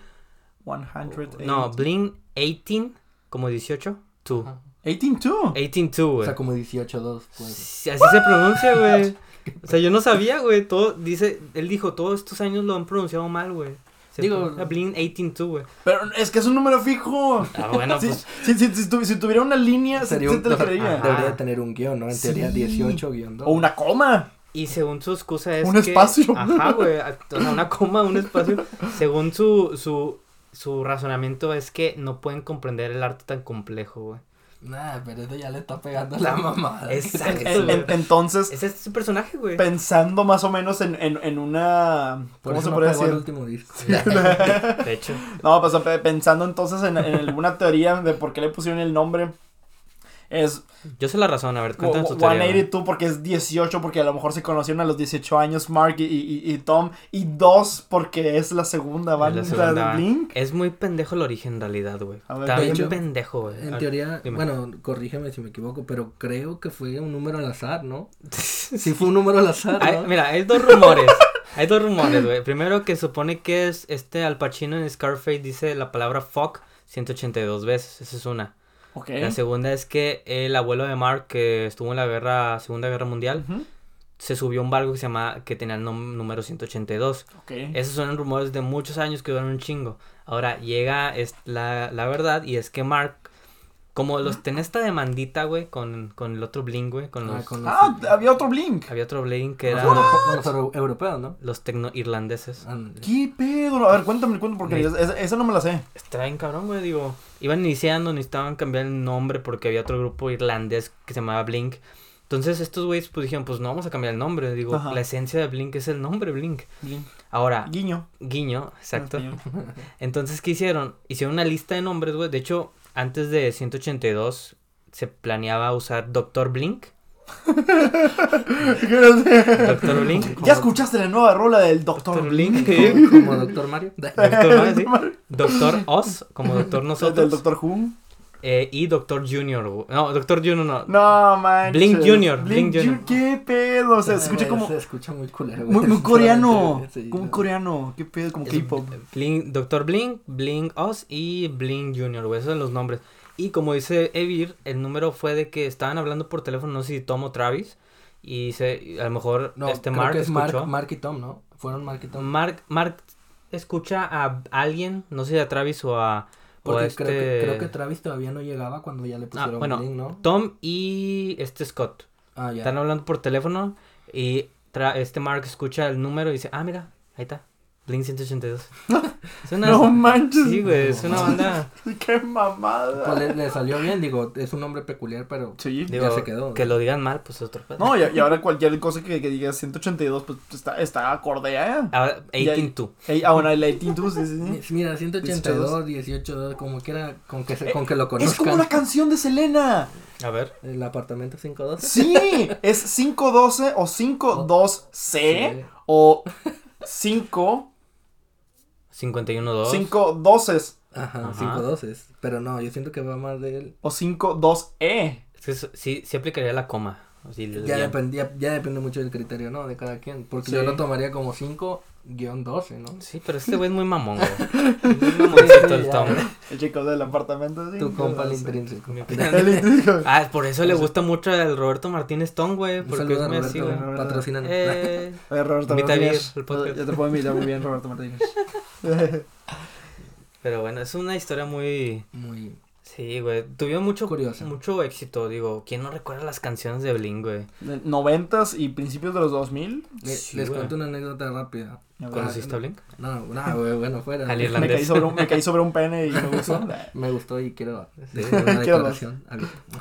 182. No, Blink 18, como 18. 2. Ajá. 182. 18, O güey. sea, como 18-2, pues. Sí, Así se pronuncia, güey. O sea, yo no sabía, güey. Todo, dice, él dijo, todos estos años lo han pronunciado mal, güey. Se Digo- pronuncia Blink 18, güey. Pero es que es un número fijo. Ah, bueno, Si, pues. si, si, si tu- si tuviera una línea, se, Sería se un, te lo ajá, creería. debería de tener un guion, ¿no? En teoría Sí. 18 guion 2. O una coma. Y según su excusa es Un que- espacio. Ajá, güey. O sea, una coma, un espacio. Según su, su, su razonamiento es que no pueden comprender el arte tan complejo, güey. Nah, pero eso ya le está pegando la mamada. Exacto. En- en- entonces, Ese es su personaje, güey. pensando más o menos en, en, en una... ¿Cómo se no el decir? último disco. De hecho. No, pues pe- pensando entonces en, en alguna teoría de por qué le pusieron el nombre. Es Yo sé la razón, a ver, cuéntanos tu teoría. güey. 182 porque es 18, porque a lo mejor se conocieron a los 18 años Mark y, y, y Tom. Y 2 porque es la segunda banda la segunda. de Blink. Es muy pendejo el origen en realidad, güey. A ver, Está bien pendejo, güey. En teoría, dime. bueno, corrígeme si me equivoco, pero creo que fue un número al azar, ¿no? Sí fue un número al azar, Hay- ¿no? mira, hay dos rumores. hay dos rumores, güey. Primero que supone que es este Al Pacino en Scarface dice la palabra fuck 182 veces. Esa es una. La segunda es que el abuelo de Mark, que estuvo en la guerra, Segunda Guerra Mundial, se subió a un barco que se llama, que tenía el número 182. Ok. Esos son rumores de muchos años que duran un chingo. Ahora llega es- la, la verdad y es que Mark, como los tenía esta demandita, güey, con, con el otro Blink, güey, con Ah, los... con los, Ah, había otro Blink. Había otro Blink que los era con los euro- europeos, ¿no? los tecno-irlandeses. Ándale. ¿Qué pedo? A ver, cuéntame, cuéntame, porque Sí. esa, esa- esa no me la sé. Está bien cabrón, güey, digo. Iban iniciando, necesitaban cambiar el nombre porque había otro grupo irlandés que se llamaba Blink. Entonces estos güeyes pues dijeron, pues no vamos a cambiar el nombre. Digo, Ajá. la esencia de Blink es el nombre Blink. Blink. Ahora, Guiño. guiño, exacto. Guiño. Entonces, ¿qué hicieron? Hicieron una lista de nombres, güey. De hecho, antes de 182 se planeaba usar Doctor Blink. Doctor Blink. ¿Ya escuchaste la nueva rola del Doctor Doctor Blink? Blink. Como Doctor Mario. Doctor, Mario, sí. Doctor Oz, como Doctor Del Nosotros. Doctor Who. Eh, y Doctor Junior. No, Doctor Junior no. No, manches. Blink Junior, Blink Ju- Junior. ¿Qué pedo? O sea, se escucha como... Se escucha muy culero. Muy, coreano. Sí, Como no. coreano. ¿Qué pedo? Como K-pop. Blink, Doctor Blink, Blink Oz y Blink Junior, güey. Esos son los nombres. Y como dice Evir, el número fue de que estaban hablando por teléfono, no sé si Tom o Travis. Y se, a lo mejor No, este creo Mark que es escuchó. Mark, Mark y Tom, ¿no? Fueron Mark y Tom. Mark, Mark escucha a alguien, no sé si a Travis o a, o a Porque este... creo, que, creo que Travis todavía no llegaba cuando ya le Ah, pusieron bueno, Blink, ¿no? Tom y este Scott. Ah, ya. Están hablando por teléfono y tra- este Mark escucha el número y dice, ah, mira, ahí está, Blink 182. es una... No manches. sí, güey, es una banda... Qué mamada. Pues le, le salió bien, digo, es un nombre peculiar, pero Sí. Digo, ya se quedó. que lo digan mal, pues es otro pedo. No, y, y ahora cualquier cosa que, que diga 182, pues está, está acorde, ¿eh? Ahora, Ya- 18-2. Ey, ah, bueno, el 82, sí, sí, sí. Mira, 182, 18, como quiera, con que, se, con que lo Es como conozcan. la canción de Selena. A ver. El apartamento 512. Sí, es 512 o 52C Sí. o 5 51-2. 512 Ajá, Ajá. 512. Pero no, yo siento que va más de él. o 52E. Es que eso- sí, sí aplicaría la coma. Le Ya, dirían. dependía, ya depende mucho del criterio, ¿no? De cada quien. Porque Sí. yo lo tomaría como 5-12, ¿no? Sí, pero este güey es muy mamón, güey. Muy mamoncito el. Tom. El chico del apartamento. sí, Tu compa el 512. intrínseco. El intrínseco. Ah, por eso le gusta mucho el Roberto Martínez Tom, güey. Porque es muy así, Roberto, güey. patrocínanos. Eh, A ver, Roberto Martínez. El podcast. Ya te puedo invitar muy bien, Roberto Martínez. pero bueno, es una historia muy... Muy... Sí, güey. Tuvieron mucho, Curiosa. mucho éxito, digo. ¿Quién no recuerda las canciones de Blink, güey? 90s y principios de los 2000. Le- Sí, les güey. cuento una anécdota rápida. ¿Conociste a Blink? No, no, güey, bueno, fuera. Al Me irlandés. caí, sobre un, me caí sobre un pene y me gustó. Me gustó y quiero Sí. una Quiero declaración.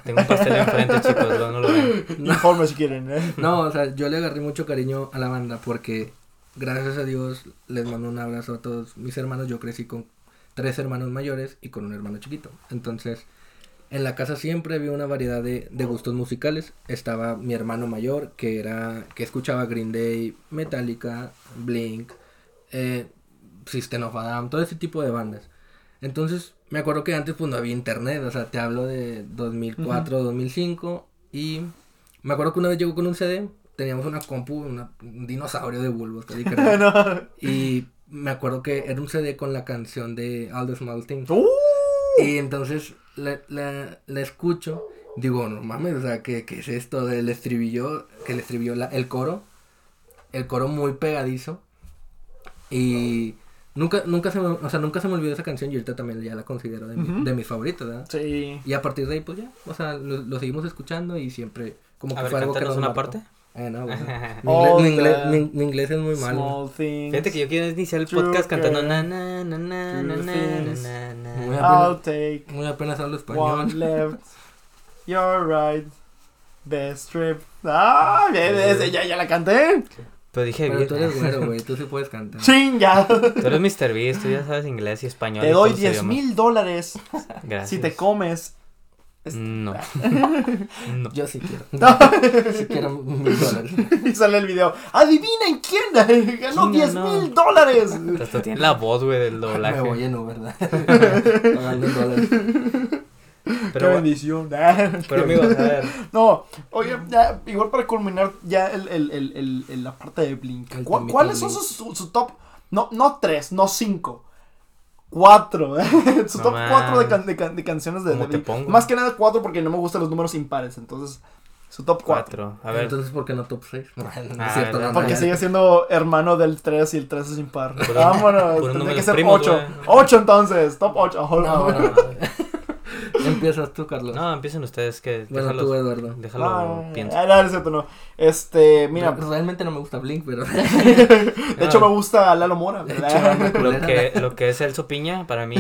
Tengo un pastel enfrente, chicos. No, no lo ven. Informe si quieren, ¿eh? No, o sea, yo le agarré mucho cariño a la banda porque gracias a Dios les mando un abrazo a todos mis hermanos. Yo crecí con tres hermanos mayores y con un hermano chiquito. Entonces, en la casa siempre había una variedad de, de gustos musicales. Estaba mi hermano mayor que era que escuchaba Green Day, Metallica, Blink, eh, System of a Down, todo ese tipo de bandas. Entonces, me acuerdo que antes pues no había internet, o sea, te hablo de 2004, 2005 y me acuerdo que una vez llegó con un CD, teníamos una compu, una- un dinosaurio de bulbos, casi. No. y me acuerdo que era un CD con la canción de All the Small Things. ¡Uh! Y entonces la, la, la escucho, digo, no mames, o sea, ¿qué, qué es esto del estribillo? Que el estribillo, la- el coro, el coro muy pegadizo. Y nunca, nunca se me, o sea, nunca se me olvidó esa canción y ahorita también ya la considero de, mi- de mis favoritas, ¿verdad? Sí. Y a partir de ahí, pues ya, o sea, lo, lo seguimos escuchando y siempre como que A ver, fue algo que nos una marcó. parte. Eh, no, bueno. mi, inglés, mi, inglés, the mi- mi inglés es muy malo. Fíjate que yo quiero iniciar el podcast cantando na na na na na na na Muy take Muy apenas hablo one español. left. You're right. Best trip. Ah, bien, ese, ya, ya la canté. Pero dije Pero bien. tú eres güero, güey, tú sí puedes cantar. Chinga. Tú eres Mr. Beast, tú ya sabes inglés y español. Te doy todos los 10 idiomas. mil dólares Gracias. si te comes. Es- No. no. Yo sí quiero. sí quiero mil dólares. y sale el video. Adivinen quién ganó 10 no. mil dólares. Hasta tiene la voz, güey, del Me doblaje. voy en Uber, ¿verdad? Dólares. Qué Pero, bendición. pero amigos, a ver. No, oye, ya, igual para culminar ya el, el, el, la parte de Blink. El ¿Cu- temita ¿Cuáles son sus, su, su top? No, no tres, no cinco. Cuatro. su No top cuatro de, can- de, can- de canciones de, ¿Cómo de te pongo? Más que nada cuatro porque no me gustan los números impares. Entonces, su top cuatro. Cuatro. A ver. Entonces, ¿por qué no top 6? No, no Ah, es cierto, no, no, Porque no. sigue siendo hermano del 3 y el 3 es impar. Vámonos. puros Tendría que ser primos, 8. güey. 8 entonces. Top 8. No, no, no. Empiezas tú, Carlos. No, empiecen ustedes que. bueno, déjalo, tú, Eduardo. déjalo Ah, pienso. ah, no, no es cierto, no. Este, mira. Re- Realmente no me gusta Blink, pero. De hecho, me gusta Lalo Mora. Hecho, Lo que, lo que es Elso Piña, para mí,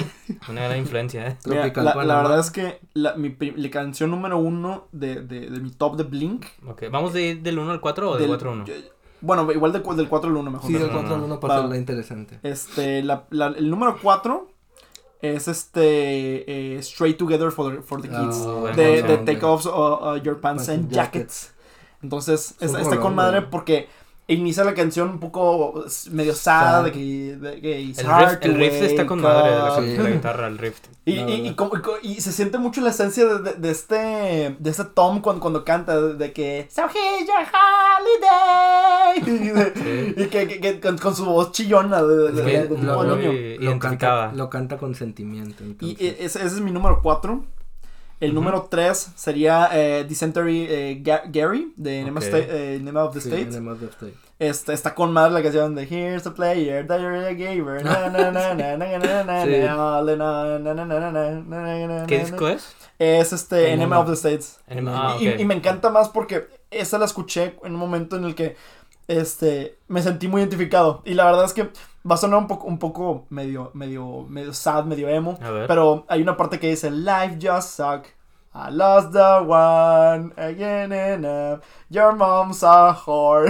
una gran influencia, ¿eh? Mira, Tropical la, la verdad es que la, mi, la canción número uno de, de, de mi top de Blink. Ok, ¿Vamos de ir del 1 al 4 o del 4 al 1? yo- Bueno, igual de del 4 al 1 mejor. Sí, del no, 4 al no. 1 para hacerla interesante. Este, la, la- el número 4 es este eh, Straight Together for the, for the Ah, Kids. buena de, de. Take Off uh, uh, Your Pants and Jackets. Entonces, Es está, con madre porque inicia la canción un poco medio sad, Sad. de que, de que El hard riff, to el riff está con madre de la. Sí. la guitarra, el riff. Y, La y, y como- y y se siente mucho la esencia de, de- de este de este Tom cuando, cuando canta de, de que So here's your holiday y, de- y que, que- que con, con su voz chillona de, de- Es de- que de- de- lo- lo- y- lo, canta, lo canta con sentimiento. y Entonces. e- ese, ese es mi número 4 el número 3 sería eh, Gary de Name, okay. of the sí, State. Name of the State. Está con más la canción de Here's a player that you're a gamer. ¿Qué disco es? Es este Enema of the States. Y, me encanta más porque esa la escuché en un momento en el que este me sentí muy identificado. Y la verdad es que va a sonar un poco, un poco medio, medio, medio sad, medio emo. A ver. Pero hay una parte que dice Life just suck. I lost the one again and up. Your mom's a whore.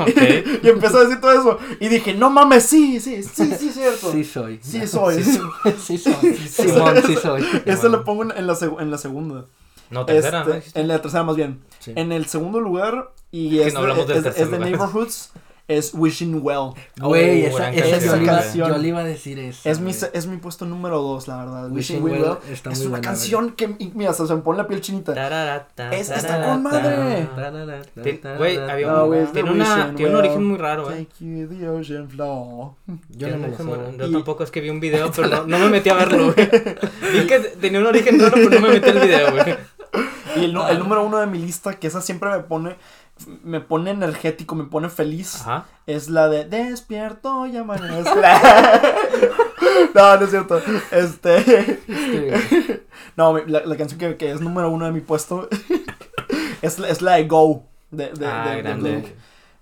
Ok. y empezó a decir todo eso. Y dije, no mames, sí, sí, sí, sí, es cierto. Sí soy. Sí soy. Sí, sí soy. Simón, sí soy. Este lo pongo en, la, en la segunda. No, tercera, Este, ¿no? en la tercera más bien. Sí. En el segundo lugar, y Es que es, no de, es- es de. Neighborhoods, es Wishing Well. Güey, Oh, esa, gran esa canción. yo, le iba, Canción. yo le iba a decir eso. Es mi, es mi puesto número dos, la verdad. Wishing Wishing, Well Well. está es muy una buena, canción que, mira, se me pone la piel chinita. Tararata, Es- está con madre. Güey, había No, un, de tiene, una, Wishing tiene un Well. origen muy raro, eh. Take you the ocean floor. Yo no me lo. Yo Y- tampoco es que vi un video, pero no, no me metí a verlo, güey. Vi que tenía un origen raro, pero no me metí al video, güey. Y el, el número uno de mi lista, que esa siempre me pone, me pone energético, me pone feliz, Ajá. es la de Despierto y amanece. no, no es cierto. Este. Sí, No, la, la canción que, que es número uno de mi puesto es, es la de Go. De, de, ah, de- de grande. Blink.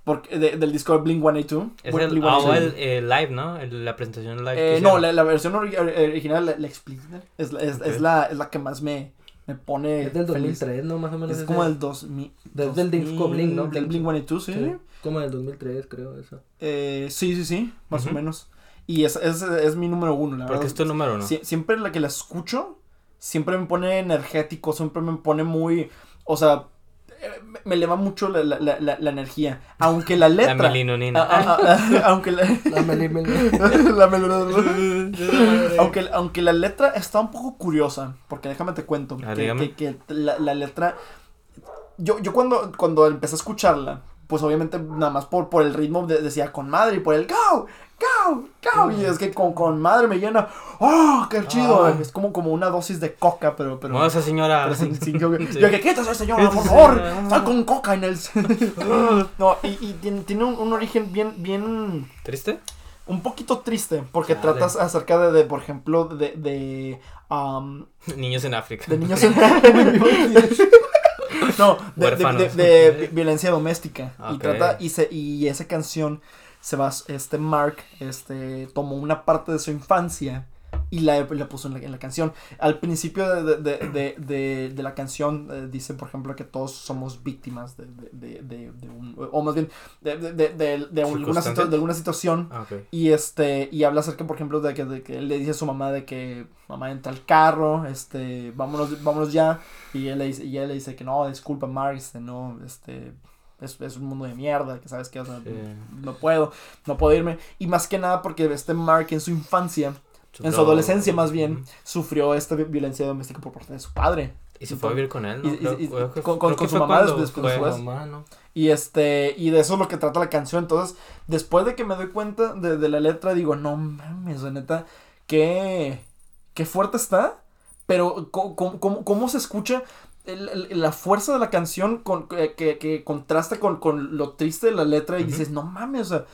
Porque, de- del disco de Blink 182. Es el, Blink ah, 182. o el, el live, ¿no? El- la presentación live. Eh, no, la, la versión ori- original, la, la explícita, es, es, Ok. es la, es la que más me, me pone. Es del feliz. 2003, ¿no? Más o menos. Es ese. como del 2000. Del- del disco Blink, ¿no? Del Blink 182, sí. Sí, como del 2003, creo, eso. Eh, sí, sí, sí, más o menos. Y es, es, es mi número uno, la Porque verdad. es tu número uno. Sie- siempre la que la escucho, siempre me pone energético, siempre me pone muy, o sea, me- eleva mucho la, la, la, la- energía. Aunque la letra. La melinonina. Ah, ah, ah, aunque la, La meli, meli. la melodía- aunque, aunque la letra está un poco curiosa, porque déjame te cuento, Ah, que, que- que la, la letra, yo, yo cuando, cuando empecé a escucharla, pues obviamente nada más por, por el ritmo de- decía con madre y por el go, go, go, y es que con, con madre me llena, oh, qué chido, Ah. es como, como una dosis de coca, pero... pero Mueva esa señora. pero sin, sin yo, Sí. yo que quítese señora, por favor, está con coca en el... no, y, y tiene, tiene un, un origen bien, bien ¿Triste? un poquito triste porque Chale. tratas acerca de, de, por ejemplo, de, de, um, Niños en África. de niños en... no, de, de- violencia doméstica. Y trata, y, se, y esa canción se va, este Mark, este, tomó una parte de su infancia y la, la puso en la, en la canción. Al principio de, de, de, de, la canción eh, dice, por ejemplo, que todos somos víctimas de, de, de, de- de un, o más bien, de, de, de, de- de alguna, de alguna situación Ah, ok. y este, y habla acerca, por ejemplo, de que, de que él le dice a su mamá de que mamá entra al carro, este, vámonos, vámonos ya. Y él le dice, y él le dice que no, disculpa, Mark, este, no, este, es, es un mundo de mierda, que sabes que, o sea, Sí. no puedo, no puedo irme. Y más que nada porque este Mark en su infancia, en su adolescencia más bien, sufrió esta vi- violencia doméstica por parte de su padre. Y se fue a vivir con él, ¿no? Y- y- Creo- y- creo que- con- con- creo con que su mamá después- después. Mamá, ¿no? Y este, y de eso es lo que trata la canción. Entonces, después de que me doy cuenta de, de la letra, digo, no mames, la neta, qué, qué fuerte está. Pero, co- ¿cómo, cómo se escucha el- el- la fuerza de la canción con, que, contrasta con, con lo triste de la letra? Y dices, no mames, o sea,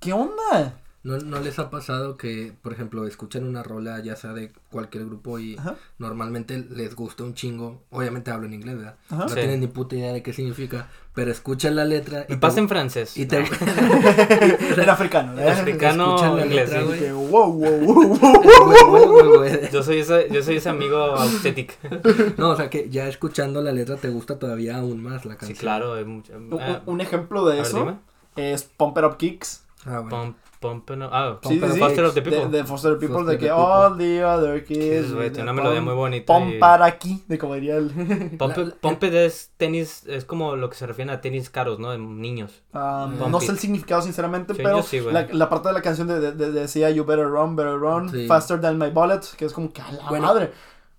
¿qué onda? ¿No, ¿No les ha pasado que, por ejemplo, escuchan una rola ya sea de cualquier grupo y Ajá. normalmente les gusta un chingo? Obviamente hablo en inglés, ¿verdad? Ajá. No Sí. tienen ni puta idea de qué significa, pero escuchan la letra Me y pasa en francés. y te, En africano, ¿eh? En africano escuchan la inglés. letra, sí. Que, wow, wow, wow. Yo soy ese, yo soy ese amigo auténtico. No, o sea que ya escuchando la letra te gusta todavía aún más la Sí, canción. claro. hay mucho- Un, ah, un ejemplo de a ver, eso dime. es Pump It Up Kicks. Ah, bueno. Pump. Ah, Sí, sí, sí. Foster of the De, People. de Foster the People, Foster de que the People. all the other kids. Sí, güey, tiene una melodía muy bonita. Pon y- para aquí, de como diría el. Pump, es tenis, es como lo que se refiere a tenis caros, ¿no? De niños. Um, no sé el significado, sinceramente, Sí, pero sí, la, la parte de la canción de, de- de- decía You better run, better run, Sí. faster than my bullet, que es como que a la Bueno, madre.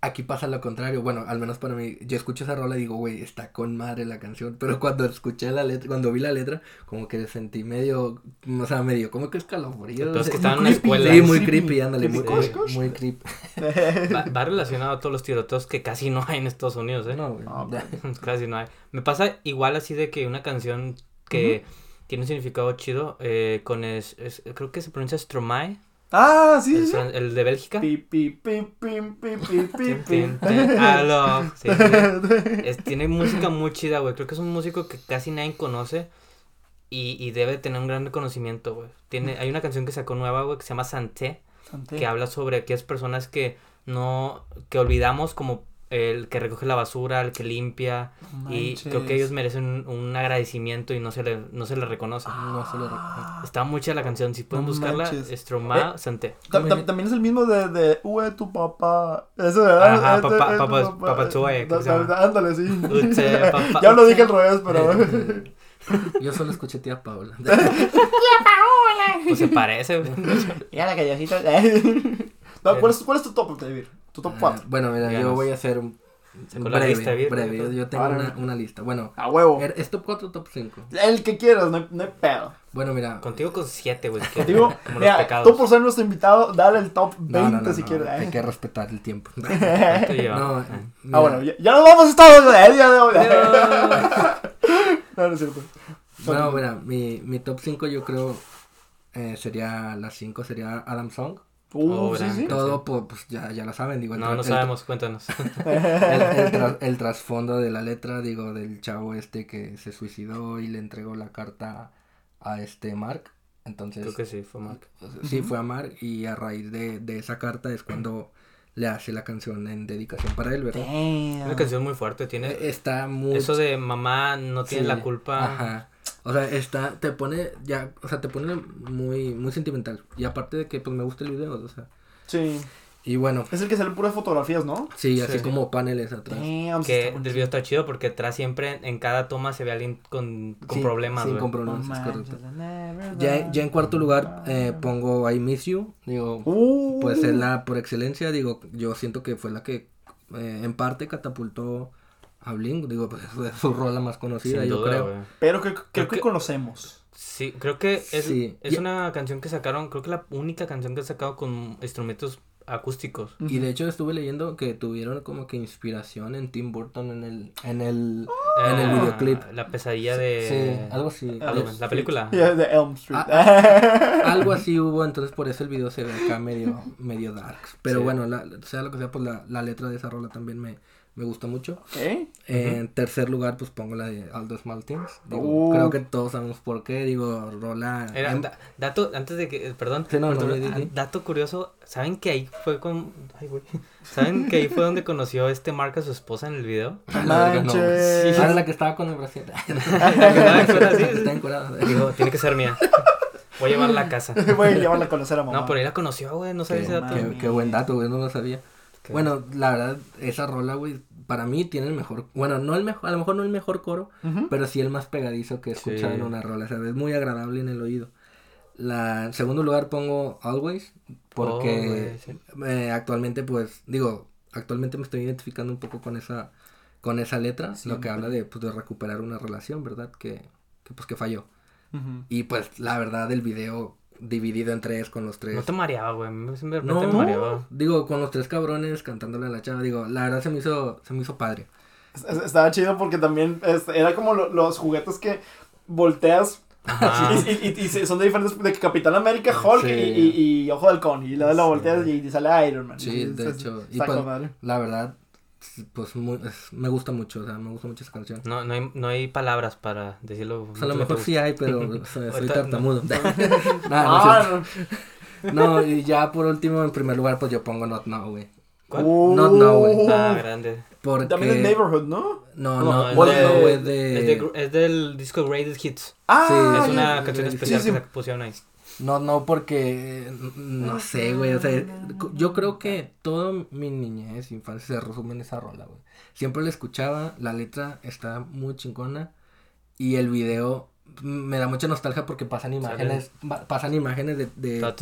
Aquí pasa lo contrario. Bueno, al menos para mí, yo escucho esa rola y digo, güey, está con madre la canción. Pero cuando escuché la letra, cuando vi la letra, como que sentí medio, o sea, medio, como que escalofrío. Pero es que Sí, estaba en muy una escuela. Sí, muy Sí, creepy, ándale, muy, muy creepy. Va, va relacionado a todos los tiroteos que casi no hay en Estados Unidos, ¿eh? No, güey. Casi no hay. Me pasa igual así de que una canción que tiene un significado chido eh, con es, es- creo que se pronuncia Stromae, ah, sí, el, sí. el de Bélgica. Pi, pi, pi, pi, pi, pi, pi. Aló. Sí, sí. Es- tiene música muy chida, güey. Creo que es un músico que casi nadie conoce y, y debe tener un gran reconocimiento, güey. Tiene, hay una canción que sacó nueva, güey, que se llama Santé, Santé. que habla sobre aquellas personas que no, que olvidamos como el que recoge la basura, el que limpia, No y manches. creo que ellos merecen un, agradecimiento y no se le, no se les reconoce. No se lo recuerdo. Está muy chida la canción, si pueden No buscarla, manches. Stromae, Santé. Ta- ta- También es el mismo de, de Ue tu papá. Ese, ¿verdad? Ajá, Ese- papá- papá- papá. da- Ándale, sí. Uche, papá, Ya lo dije al revés, pero. Yo solo escuché tía Paula. Pues se parece, güey. Ya la callecita. No, ¿cuál, es, ¿Cuál es tu top, David? Tu top Ah, 4. bueno, mira, yo Díganos. voy a hacer un Sacó la breve, lista, bien, breve. Yo, yo tengo una, una lista. Bueno, A huevo. ¿er- ¿es top 4 o top 5? El que quieras, no hay, no hay pedo. Bueno, mira. Contigo con siete, güey. que- Contigo, como los mira, pecados. tú por ser nuestro invitado, dale el top 20 No, no, no, si no, quieres. Hay que respetar el tiempo. No, Ah. Ah, bueno, ya, ya nos vamos todos el día de hoy. No, no es cierto. Bueno, mira, mi, mi top 5 yo creo eh, sería, las 5 sería Adam Song. Uh, sí, gran sí. Todo, pues, pues, ya, ya lo saben, digo. el No, no el- sabemos, cuéntanos. El, el tra- el trasfondo de la letra, digo, del chavo este que se suicidó y le entregó la carta a este Mark. Entonces, Creo que sí, fue Mark. sí, fue a Mark y a raíz de, de esa carta es cuando le hace la canción en dedicación para él, ¿verdad? Una Damn. canción muy fuerte, tiene... Está muy... Eso de mamá no tiene Sí, la culpa. Ajá. O sea, está, te pone, ya, o sea, te pone muy, muy sentimental. Y aparte de que, pues, me gusta el video, o sea. Sí. Y bueno, Es el que sale puras fotografías, ¿no? sí, así Sí. como paneles atrás. Damn, sí Que del video está chido porque atrás siempre en cada toma se ve a alguien con, con Sí, problemas, problemas, No es correcto. Ya, ya en cuarto lugar eh, pongo I Miss You. Digo, Uh. pues es la por excelencia. Digo, yo siento que fue la que eh, en parte catapultó a Blink. Digo, pues fue su rola más conocida, Sin yo duda, creo. güey. Pero que, creo Creo que que- conocemos. Sí, creo que es, Sí. es Y- una canción que sacaron, creo que la única canción que han sacado con instrumentos acústicos. Y de hecho estuve leyendo que tuvieron como que inspiración en Tim Burton en el en el en el videoclip. La pesadilla de... Sí, algo así. algo- la película. Yeah, de Elm Street. Algo así hubo, entonces por eso el video se ve acá medio, medio darks. Pero Sí. bueno, la- sea lo que sea, pues la, la letra de esa rola también me, me gusta mucho. Ok. En tercer lugar, pues pongo la de the Small. Digo, Uh. Creo que todos sabemos por qué. Digo, rola. Era, em- da- dato, antes de que, eh, perdón, Sí, no, no, ah, dato curioso, ¿saben que ahí fue con, ay güey, ¿saben que ahí fue donde conoció este Mark a su esposa en el video? Manches. Ah, era la que estaba con el brasier. La que estaba encuerada, sí, sí. Está encuerada. Digo, tiene que ser mía, voy a llevarla a casa. Voy a llevarla a conocer a mamá. No, pero ahí la conoció, güey, no sabía Qué, ese dato. qué- qué buen dato, güey, no lo sabía. Bueno, la verdad, esa rola, güey, para mí tiene el mejor, bueno, no el mejor, a lo mejor no el mejor coro, pero sí el más pegadizo que he escuchado Sí. en una rola, ¿sabes? Es muy agradable en el oído. La, en segundo lugar pongo Always, porque sí. eh, actualmente, pues, digo, actualmente me estoy identificando un poco con esa, con esa letra, Sí, lo que habla de, pues, de recuperar una relación, ¿verdad? Que, que pues, que falló. Y pues, la verdad, el video dividido en tres con los tres. No te mareaba, güey, siempre No, me mareaba. digo, con los tres cabrones cantándole a la chava, digo, la verdad se me hizo, se me hizo padre. Es- es- Estaba chido porque también era como lo- los juguetes que volteas y, y- y- y se- son de diferentes de Capitán América, Hulk Sí. y, y- y Ojo de Halcón. Y luego lo Sí. volteas y, y sale Iron Man. Sí, Y de es- hecho, y pues, con la verdad, pues muy- es- me gusta mucho, o sea, me gusta mucho esa canción. No, no, hay, no hay palabras para decirlo. O sea, a lo mejor sí hay, pero o sea, soy tartamudo. No, es y ya por último, en primer lugar, pues yo pongo Not Now, güey. ¿Cuál? Uh, Not Now, güey. Ah, grande. Porque... También el Neighborhood, ¿no? No, No, no, es de- es de... Es, de- es del disco Greatest Hits. Ah, Sí, es una canción especial sí, sí. que se pusieron ahí. No, no, porque no sé, güey, o sea, yo creo que toda mi niñez, infancia se resume en esa rola, güey. Siempre la escuchaba, la letra está muy chingona y el video me da mucha nostalgia porque pasan imágenes, va- pasan imágenes de, de Toda,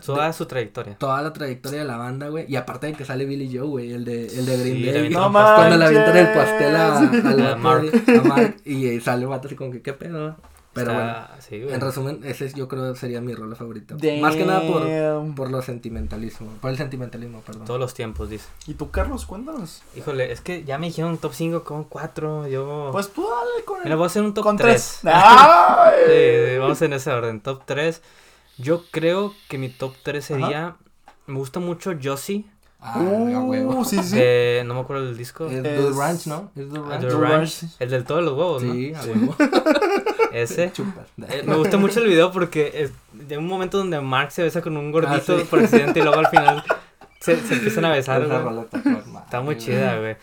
toda su trayectoria. toda la trayectoria de la banda, güey, y aparte de que sale Billy Joe, güey, el de, el de Green Sí, Day, No cuando le avientan el pastel a, al A vato, Mark. güey, a Mark, y sale el vato así como que, ¿qué pedo? Pero bueno. Está- sí, güey. En resumen, ese es, yo creo sería mi rola favorita. Más que nada por, Damn. por lo sentimentalismo. Por el sentimentalismo, perdón. Todos los tiempos, dice. ¿Y tú, Carlos? Cuéntanos. Híjole, es que ya me dijeron top 5 con 4. Yo. Pues tú dale con Mira, voy a hacer un top con 3. tres. ¡Ay! vamos en ese orden. Top 3. Yo creo que mi top 3 sería. Me gusta mucho Josie. Ah, a huevo. Uh, sí, sí. De, no me acuerdo del disco. Es Es- Dude Ranch, ¿no? Es Dude Ah, Ranch. The Ranch. El del todo de los huevos, ¿no? Sí, a huevo. Ese. Eh, me gusta mucho el video porque es de un momento donde Mark se besa con un gordito Ah, sí. por accidente y luego al final se, se empiezan a besar, güey. está muy chida, güey.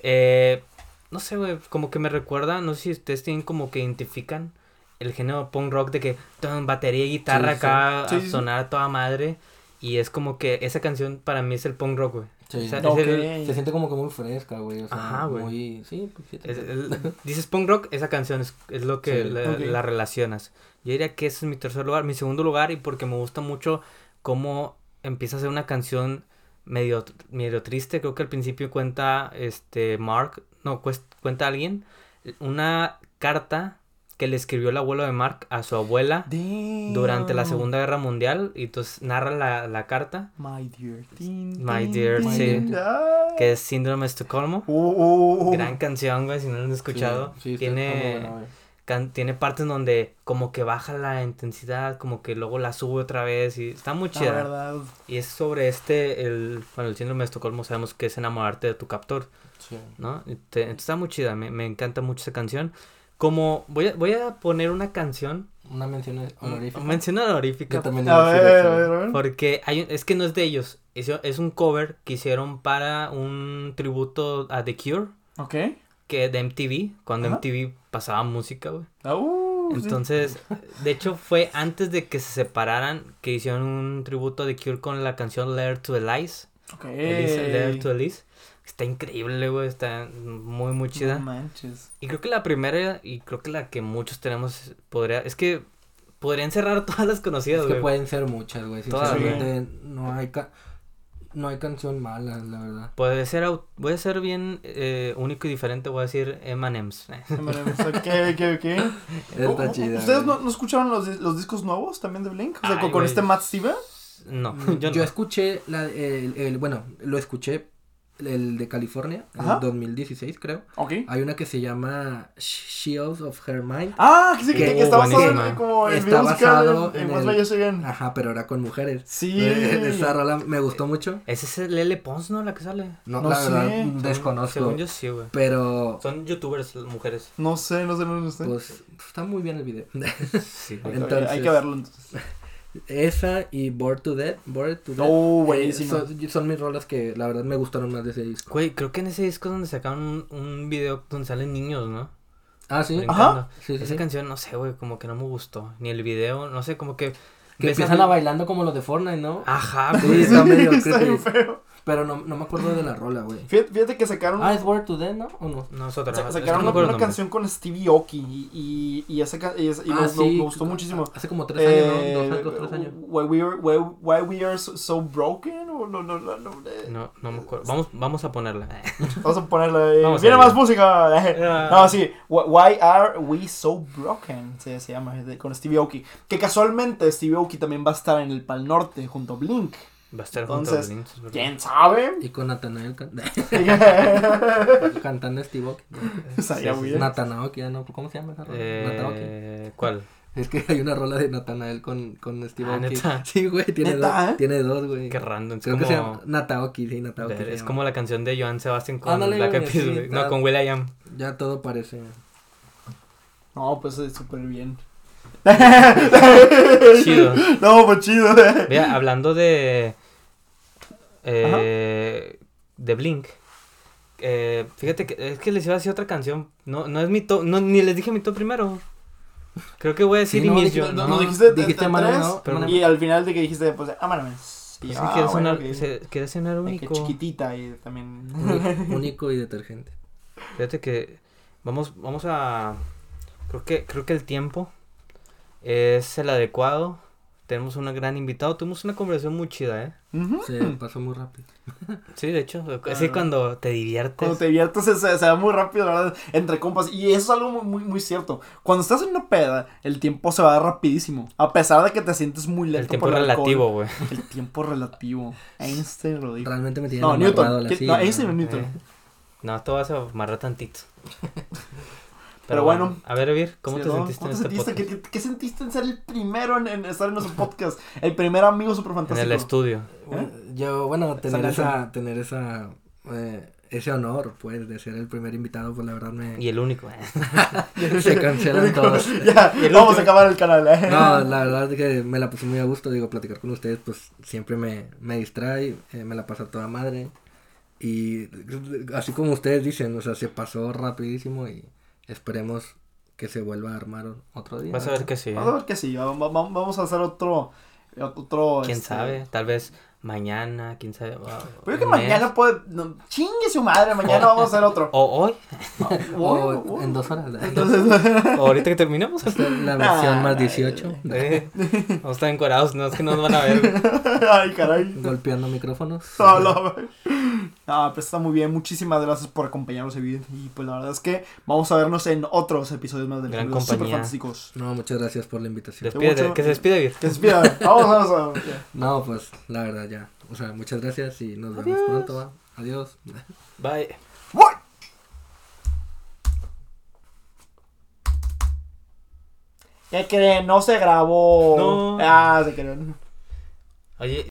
Eh, no sé, güey, como que me recuerda, no sé si ustedes tienen como que identifican el género punk rock de que batería y guitarra Sí, acá Sí, a sonar a toda madre. Y es como que esa canción para mí es el punk rock, güey. Sí. O sea, Ok. es el- Se siente como que muy fresca, güey. O sea, Ajá, güey. Muy... Sí, pues sí. es- el- dices punk rock, esa canción es, es lo que Sí, la, relacionas. Yo diría que ese es mi tercer lugar. Mi segundo lugar, y porque me gusta mucho cómo empieza a ser una canción medio, medio triste. Creo que al principio cuenta este Mark, no, cues- cuenta alguien, una carta que le escribió el abuelo de Mark a su abuela Damn. durante la Segunda Guerra Mundial. Y entonces narra la, la carta, My dear. Tin, My dear, tin, sí. Ah. que es Síndrome de Estocolmo. Uh, uh, uh. Gran canción, güey, si no lo han escuchado. Sí, sí, tiene... buena, güey. can- tiene partes donde como que baja la intensidad, como que luego la sube otra vez y está muy La chida. verdad. y es sobre este, el, bueno, el síndrome de Estocolmo sabemos que es enamorarte de tu captor, Sí. ¿no? Te- está muy chida, me, me encanta mucho esa canción. Como, voy a, voy a poner una canción, Una mención honorífica. mención honorífica, Yo también A a ver, a ver, a ver. porque hay, un- es que no es de ellos, es, es un cover que hicieron para un tributo a The Cure, Ok. que de MTV, cuando Ajá. MTV pasaba música, güey. Ah, uh, sí. Entonces, de hecho fue antes de que se separaran que hicieron un tributo de Cure con la canción Letter to the Lies. Ok. Elise, Letter to Elise. Está increíble, güey. Está muy, muy chida. No manches. Y creo que la primera, y creo que la que muchos tenemos, podría. Es que podrían cerrar todas las conocidas, Es que güey. pueden ser muchas, güey. Sinceramente, no hay ca- no hay canción mala, la verdad. Puede ser, voy a ser bien eh, único y diferente, voy a decir M&M's. Ok, ok, ok. Está chida. ¿Ustedes güey. no, no escucharon los, los discos nuevos también de Blink? O sea, Ay, con, con güey. este Matt Steven. No, yo Yo, no. escuché la, el, el- bueno, lo escuché el de California, Ajá. en 2016 creo. Ok. Hay una que se llama Shields of Her Mind. Ah, que sí, que, Que- que está basado en, como el Está musical basado en, en en Más el- Llegan. Ajá, pero era con mujeres. Sí. Esa rola me gustó mucho. Ese es el Lele Pons, ¿no? La que sale. No, No la sé. verdad, Según- desconozco. Según yo sí, güey. Pero, Son youtubers, las mujeres. No sé, no sé, no sé. pues, está muy bien el video. Sí, entonces- hay que verlo entonces. Esa y Bored to Death. Bored to Death. Oh, eh, buenísimo. son, son mis rolas que la verdad me gustaron más de ese disco. Güey, creo que en ese disco es donde sacaron un, un video donde salen niños, ¿no? Ah, sí. Brincando. Ajá. Sí, sí, Esa sí. canción, no sé, güey, como que no me gustó. Ni el video, no sé, como que... Que empiezan a- a bailando como los de Fortnite, ¿no? Ajá, Sí, güey. está medio Está creepy. feo. Pero no, no me acuerdo de la rola, güey. Fíjate, fíjate que sacaron, Ah, es Bored to Death, ¿no? ¿O no? No, es otra. sa- es que sacaron no una, canción con Stevie Aoki y, y, y, esa, y, esa- y Ah, sí, gustó muchísimo. Hace como tres años, Eh, ¿no? Dos, años, tres años. Why we are, why, why we are so, so broken o no, no, no, no, eh. No, no me acuerdo. Vamos, vamos a ponerla. Vamos a ponerle. Vamos a Viene más música. Ah. No, sí. Wh- Why are we so broken? Se, se llama con Stevie Aoki. Que casualmente Stevie Aoki también va a estar en el Pal Norte junto a Blink. Va a estar Entonces, junto a es verdad. ¿Quién sabe? Y con Nathanael can- cantando Steve Aoki. muy bien. Natanaoki, ¿no? ¿cómo se llama esa rola? Nataoki. Eh, ¿Cuál? Es que hay una rola de Nathanael con, con Steve Ah, Aoki. ¿neta? Sí, güey, tiene, ¿Neta, dos, eh? tiene dos, güey. Qué random. Es Creo como, que se llama Nataoki, sí, Nataoki. es llama. como la canción de Joan Sebastián con Ándale, Black güey, Eyed Peas, sí, güey. No, está- con Will.i.am. Ya todo parece. No, pues es súper bien. Chido. No, pues chido. Vea, hablando de. Eh, de Blink. Eh, fíjate que es que les iba a decir otra canción. No, no es mi top. No, ni les dije mi top primero. Creo que voy a decir Sí, no, Yo, No, ¿no? no, dijiste, dijiste. Pero- Y al final de que dijiste, pues, ámame. Y Pues ah, quiere bueno, sonar, ok. se- quiere sonar único. chiquitita y también. Único, único y detergente. Fíjate que vamos, vamos a. Creo que, creo que el tiempo es el adecuado. Tenemos un gran invitado. Tuvimos una conversación muy chida, ¿eh? Ujú. Se pasó muy rápido. Sí, de hecho. Así Ah. cuando te diviertes. Cuando te diviertes se, se, muy rápido, la verdad, entre compas. Y eso es algo muy, muy, muy cierto. Cuando estás en una peda, el tiempo se va rapidísimo. A pesar de que te sientes muy lento el tiempo por el relativo, güey. El tiempo relativo. Einstein lo dijo. Realmente me tiene No, Newton. a la ¿Qué- silla, no, Einstein o ¿no? Newton. Eh, No, esto vas a amarrar tantito. Pero bueno. A ver, Evir, ¿cómo Sí, te ¿no? sentiste ¿Cómo en te este sentiste? podcast? ¿Qué, qué, qué sentiste en ser el primero en, en estar en nuestro podcast? El primer amigo super En fantástico. el estudio. ¿Eh? Yo, bueno, tener Esa tener esa, eh, ese honor, pues, de ser el primer invitado, pues, la verdad me... Y el único. eh. Se cancelan todos. ya, vamos a acabar el canal. ¿eh? No, la verdad es que me la puse muy a gusto, digo, platicar con ustedes, pues, siempre me, me distrae, eh, me la pasa toda madre. Y así como ustedes dicen, o sea, se pasó rapidísimo y esperemos que se vuelva a armar otro día. Vas a ver que sí. Vamos a ver que sí. va- va- va- Vamos a hacer otro. otro ¿Quién este, sabe? Tal vez mañana, quién sabe. wow, Pero yo que mes. mañana puede. No, chingue su madre, mañana vamos a hacer otro. O hoy. O Wow, wow. en dos horas. O ahorita que terminamos. La versión más Ah, 18. Eh, Vamos a estar encuerados, no es que no nos van a ver. Ay, caray. Golpeando micrófonos. No, no, no, pero está muy bien. Muchísimas gracias por acompañarnos, Evid. Y pues la verdad es que vamos a vernos en otros episodios más de Gran Los compañía. Super Fantásticos. No, muchas gracias por la invitación. Despídete, mucho. que se despida, Evir. Que se despida. Vamos, vamos, vamos. No, pues la verdad ya. O sea, muchas gracias y nos vemos pronto. ¿va? Adiós. Bye. Voy. ¿Qué creen? No se grabó. No. Ah, se creen. Oye,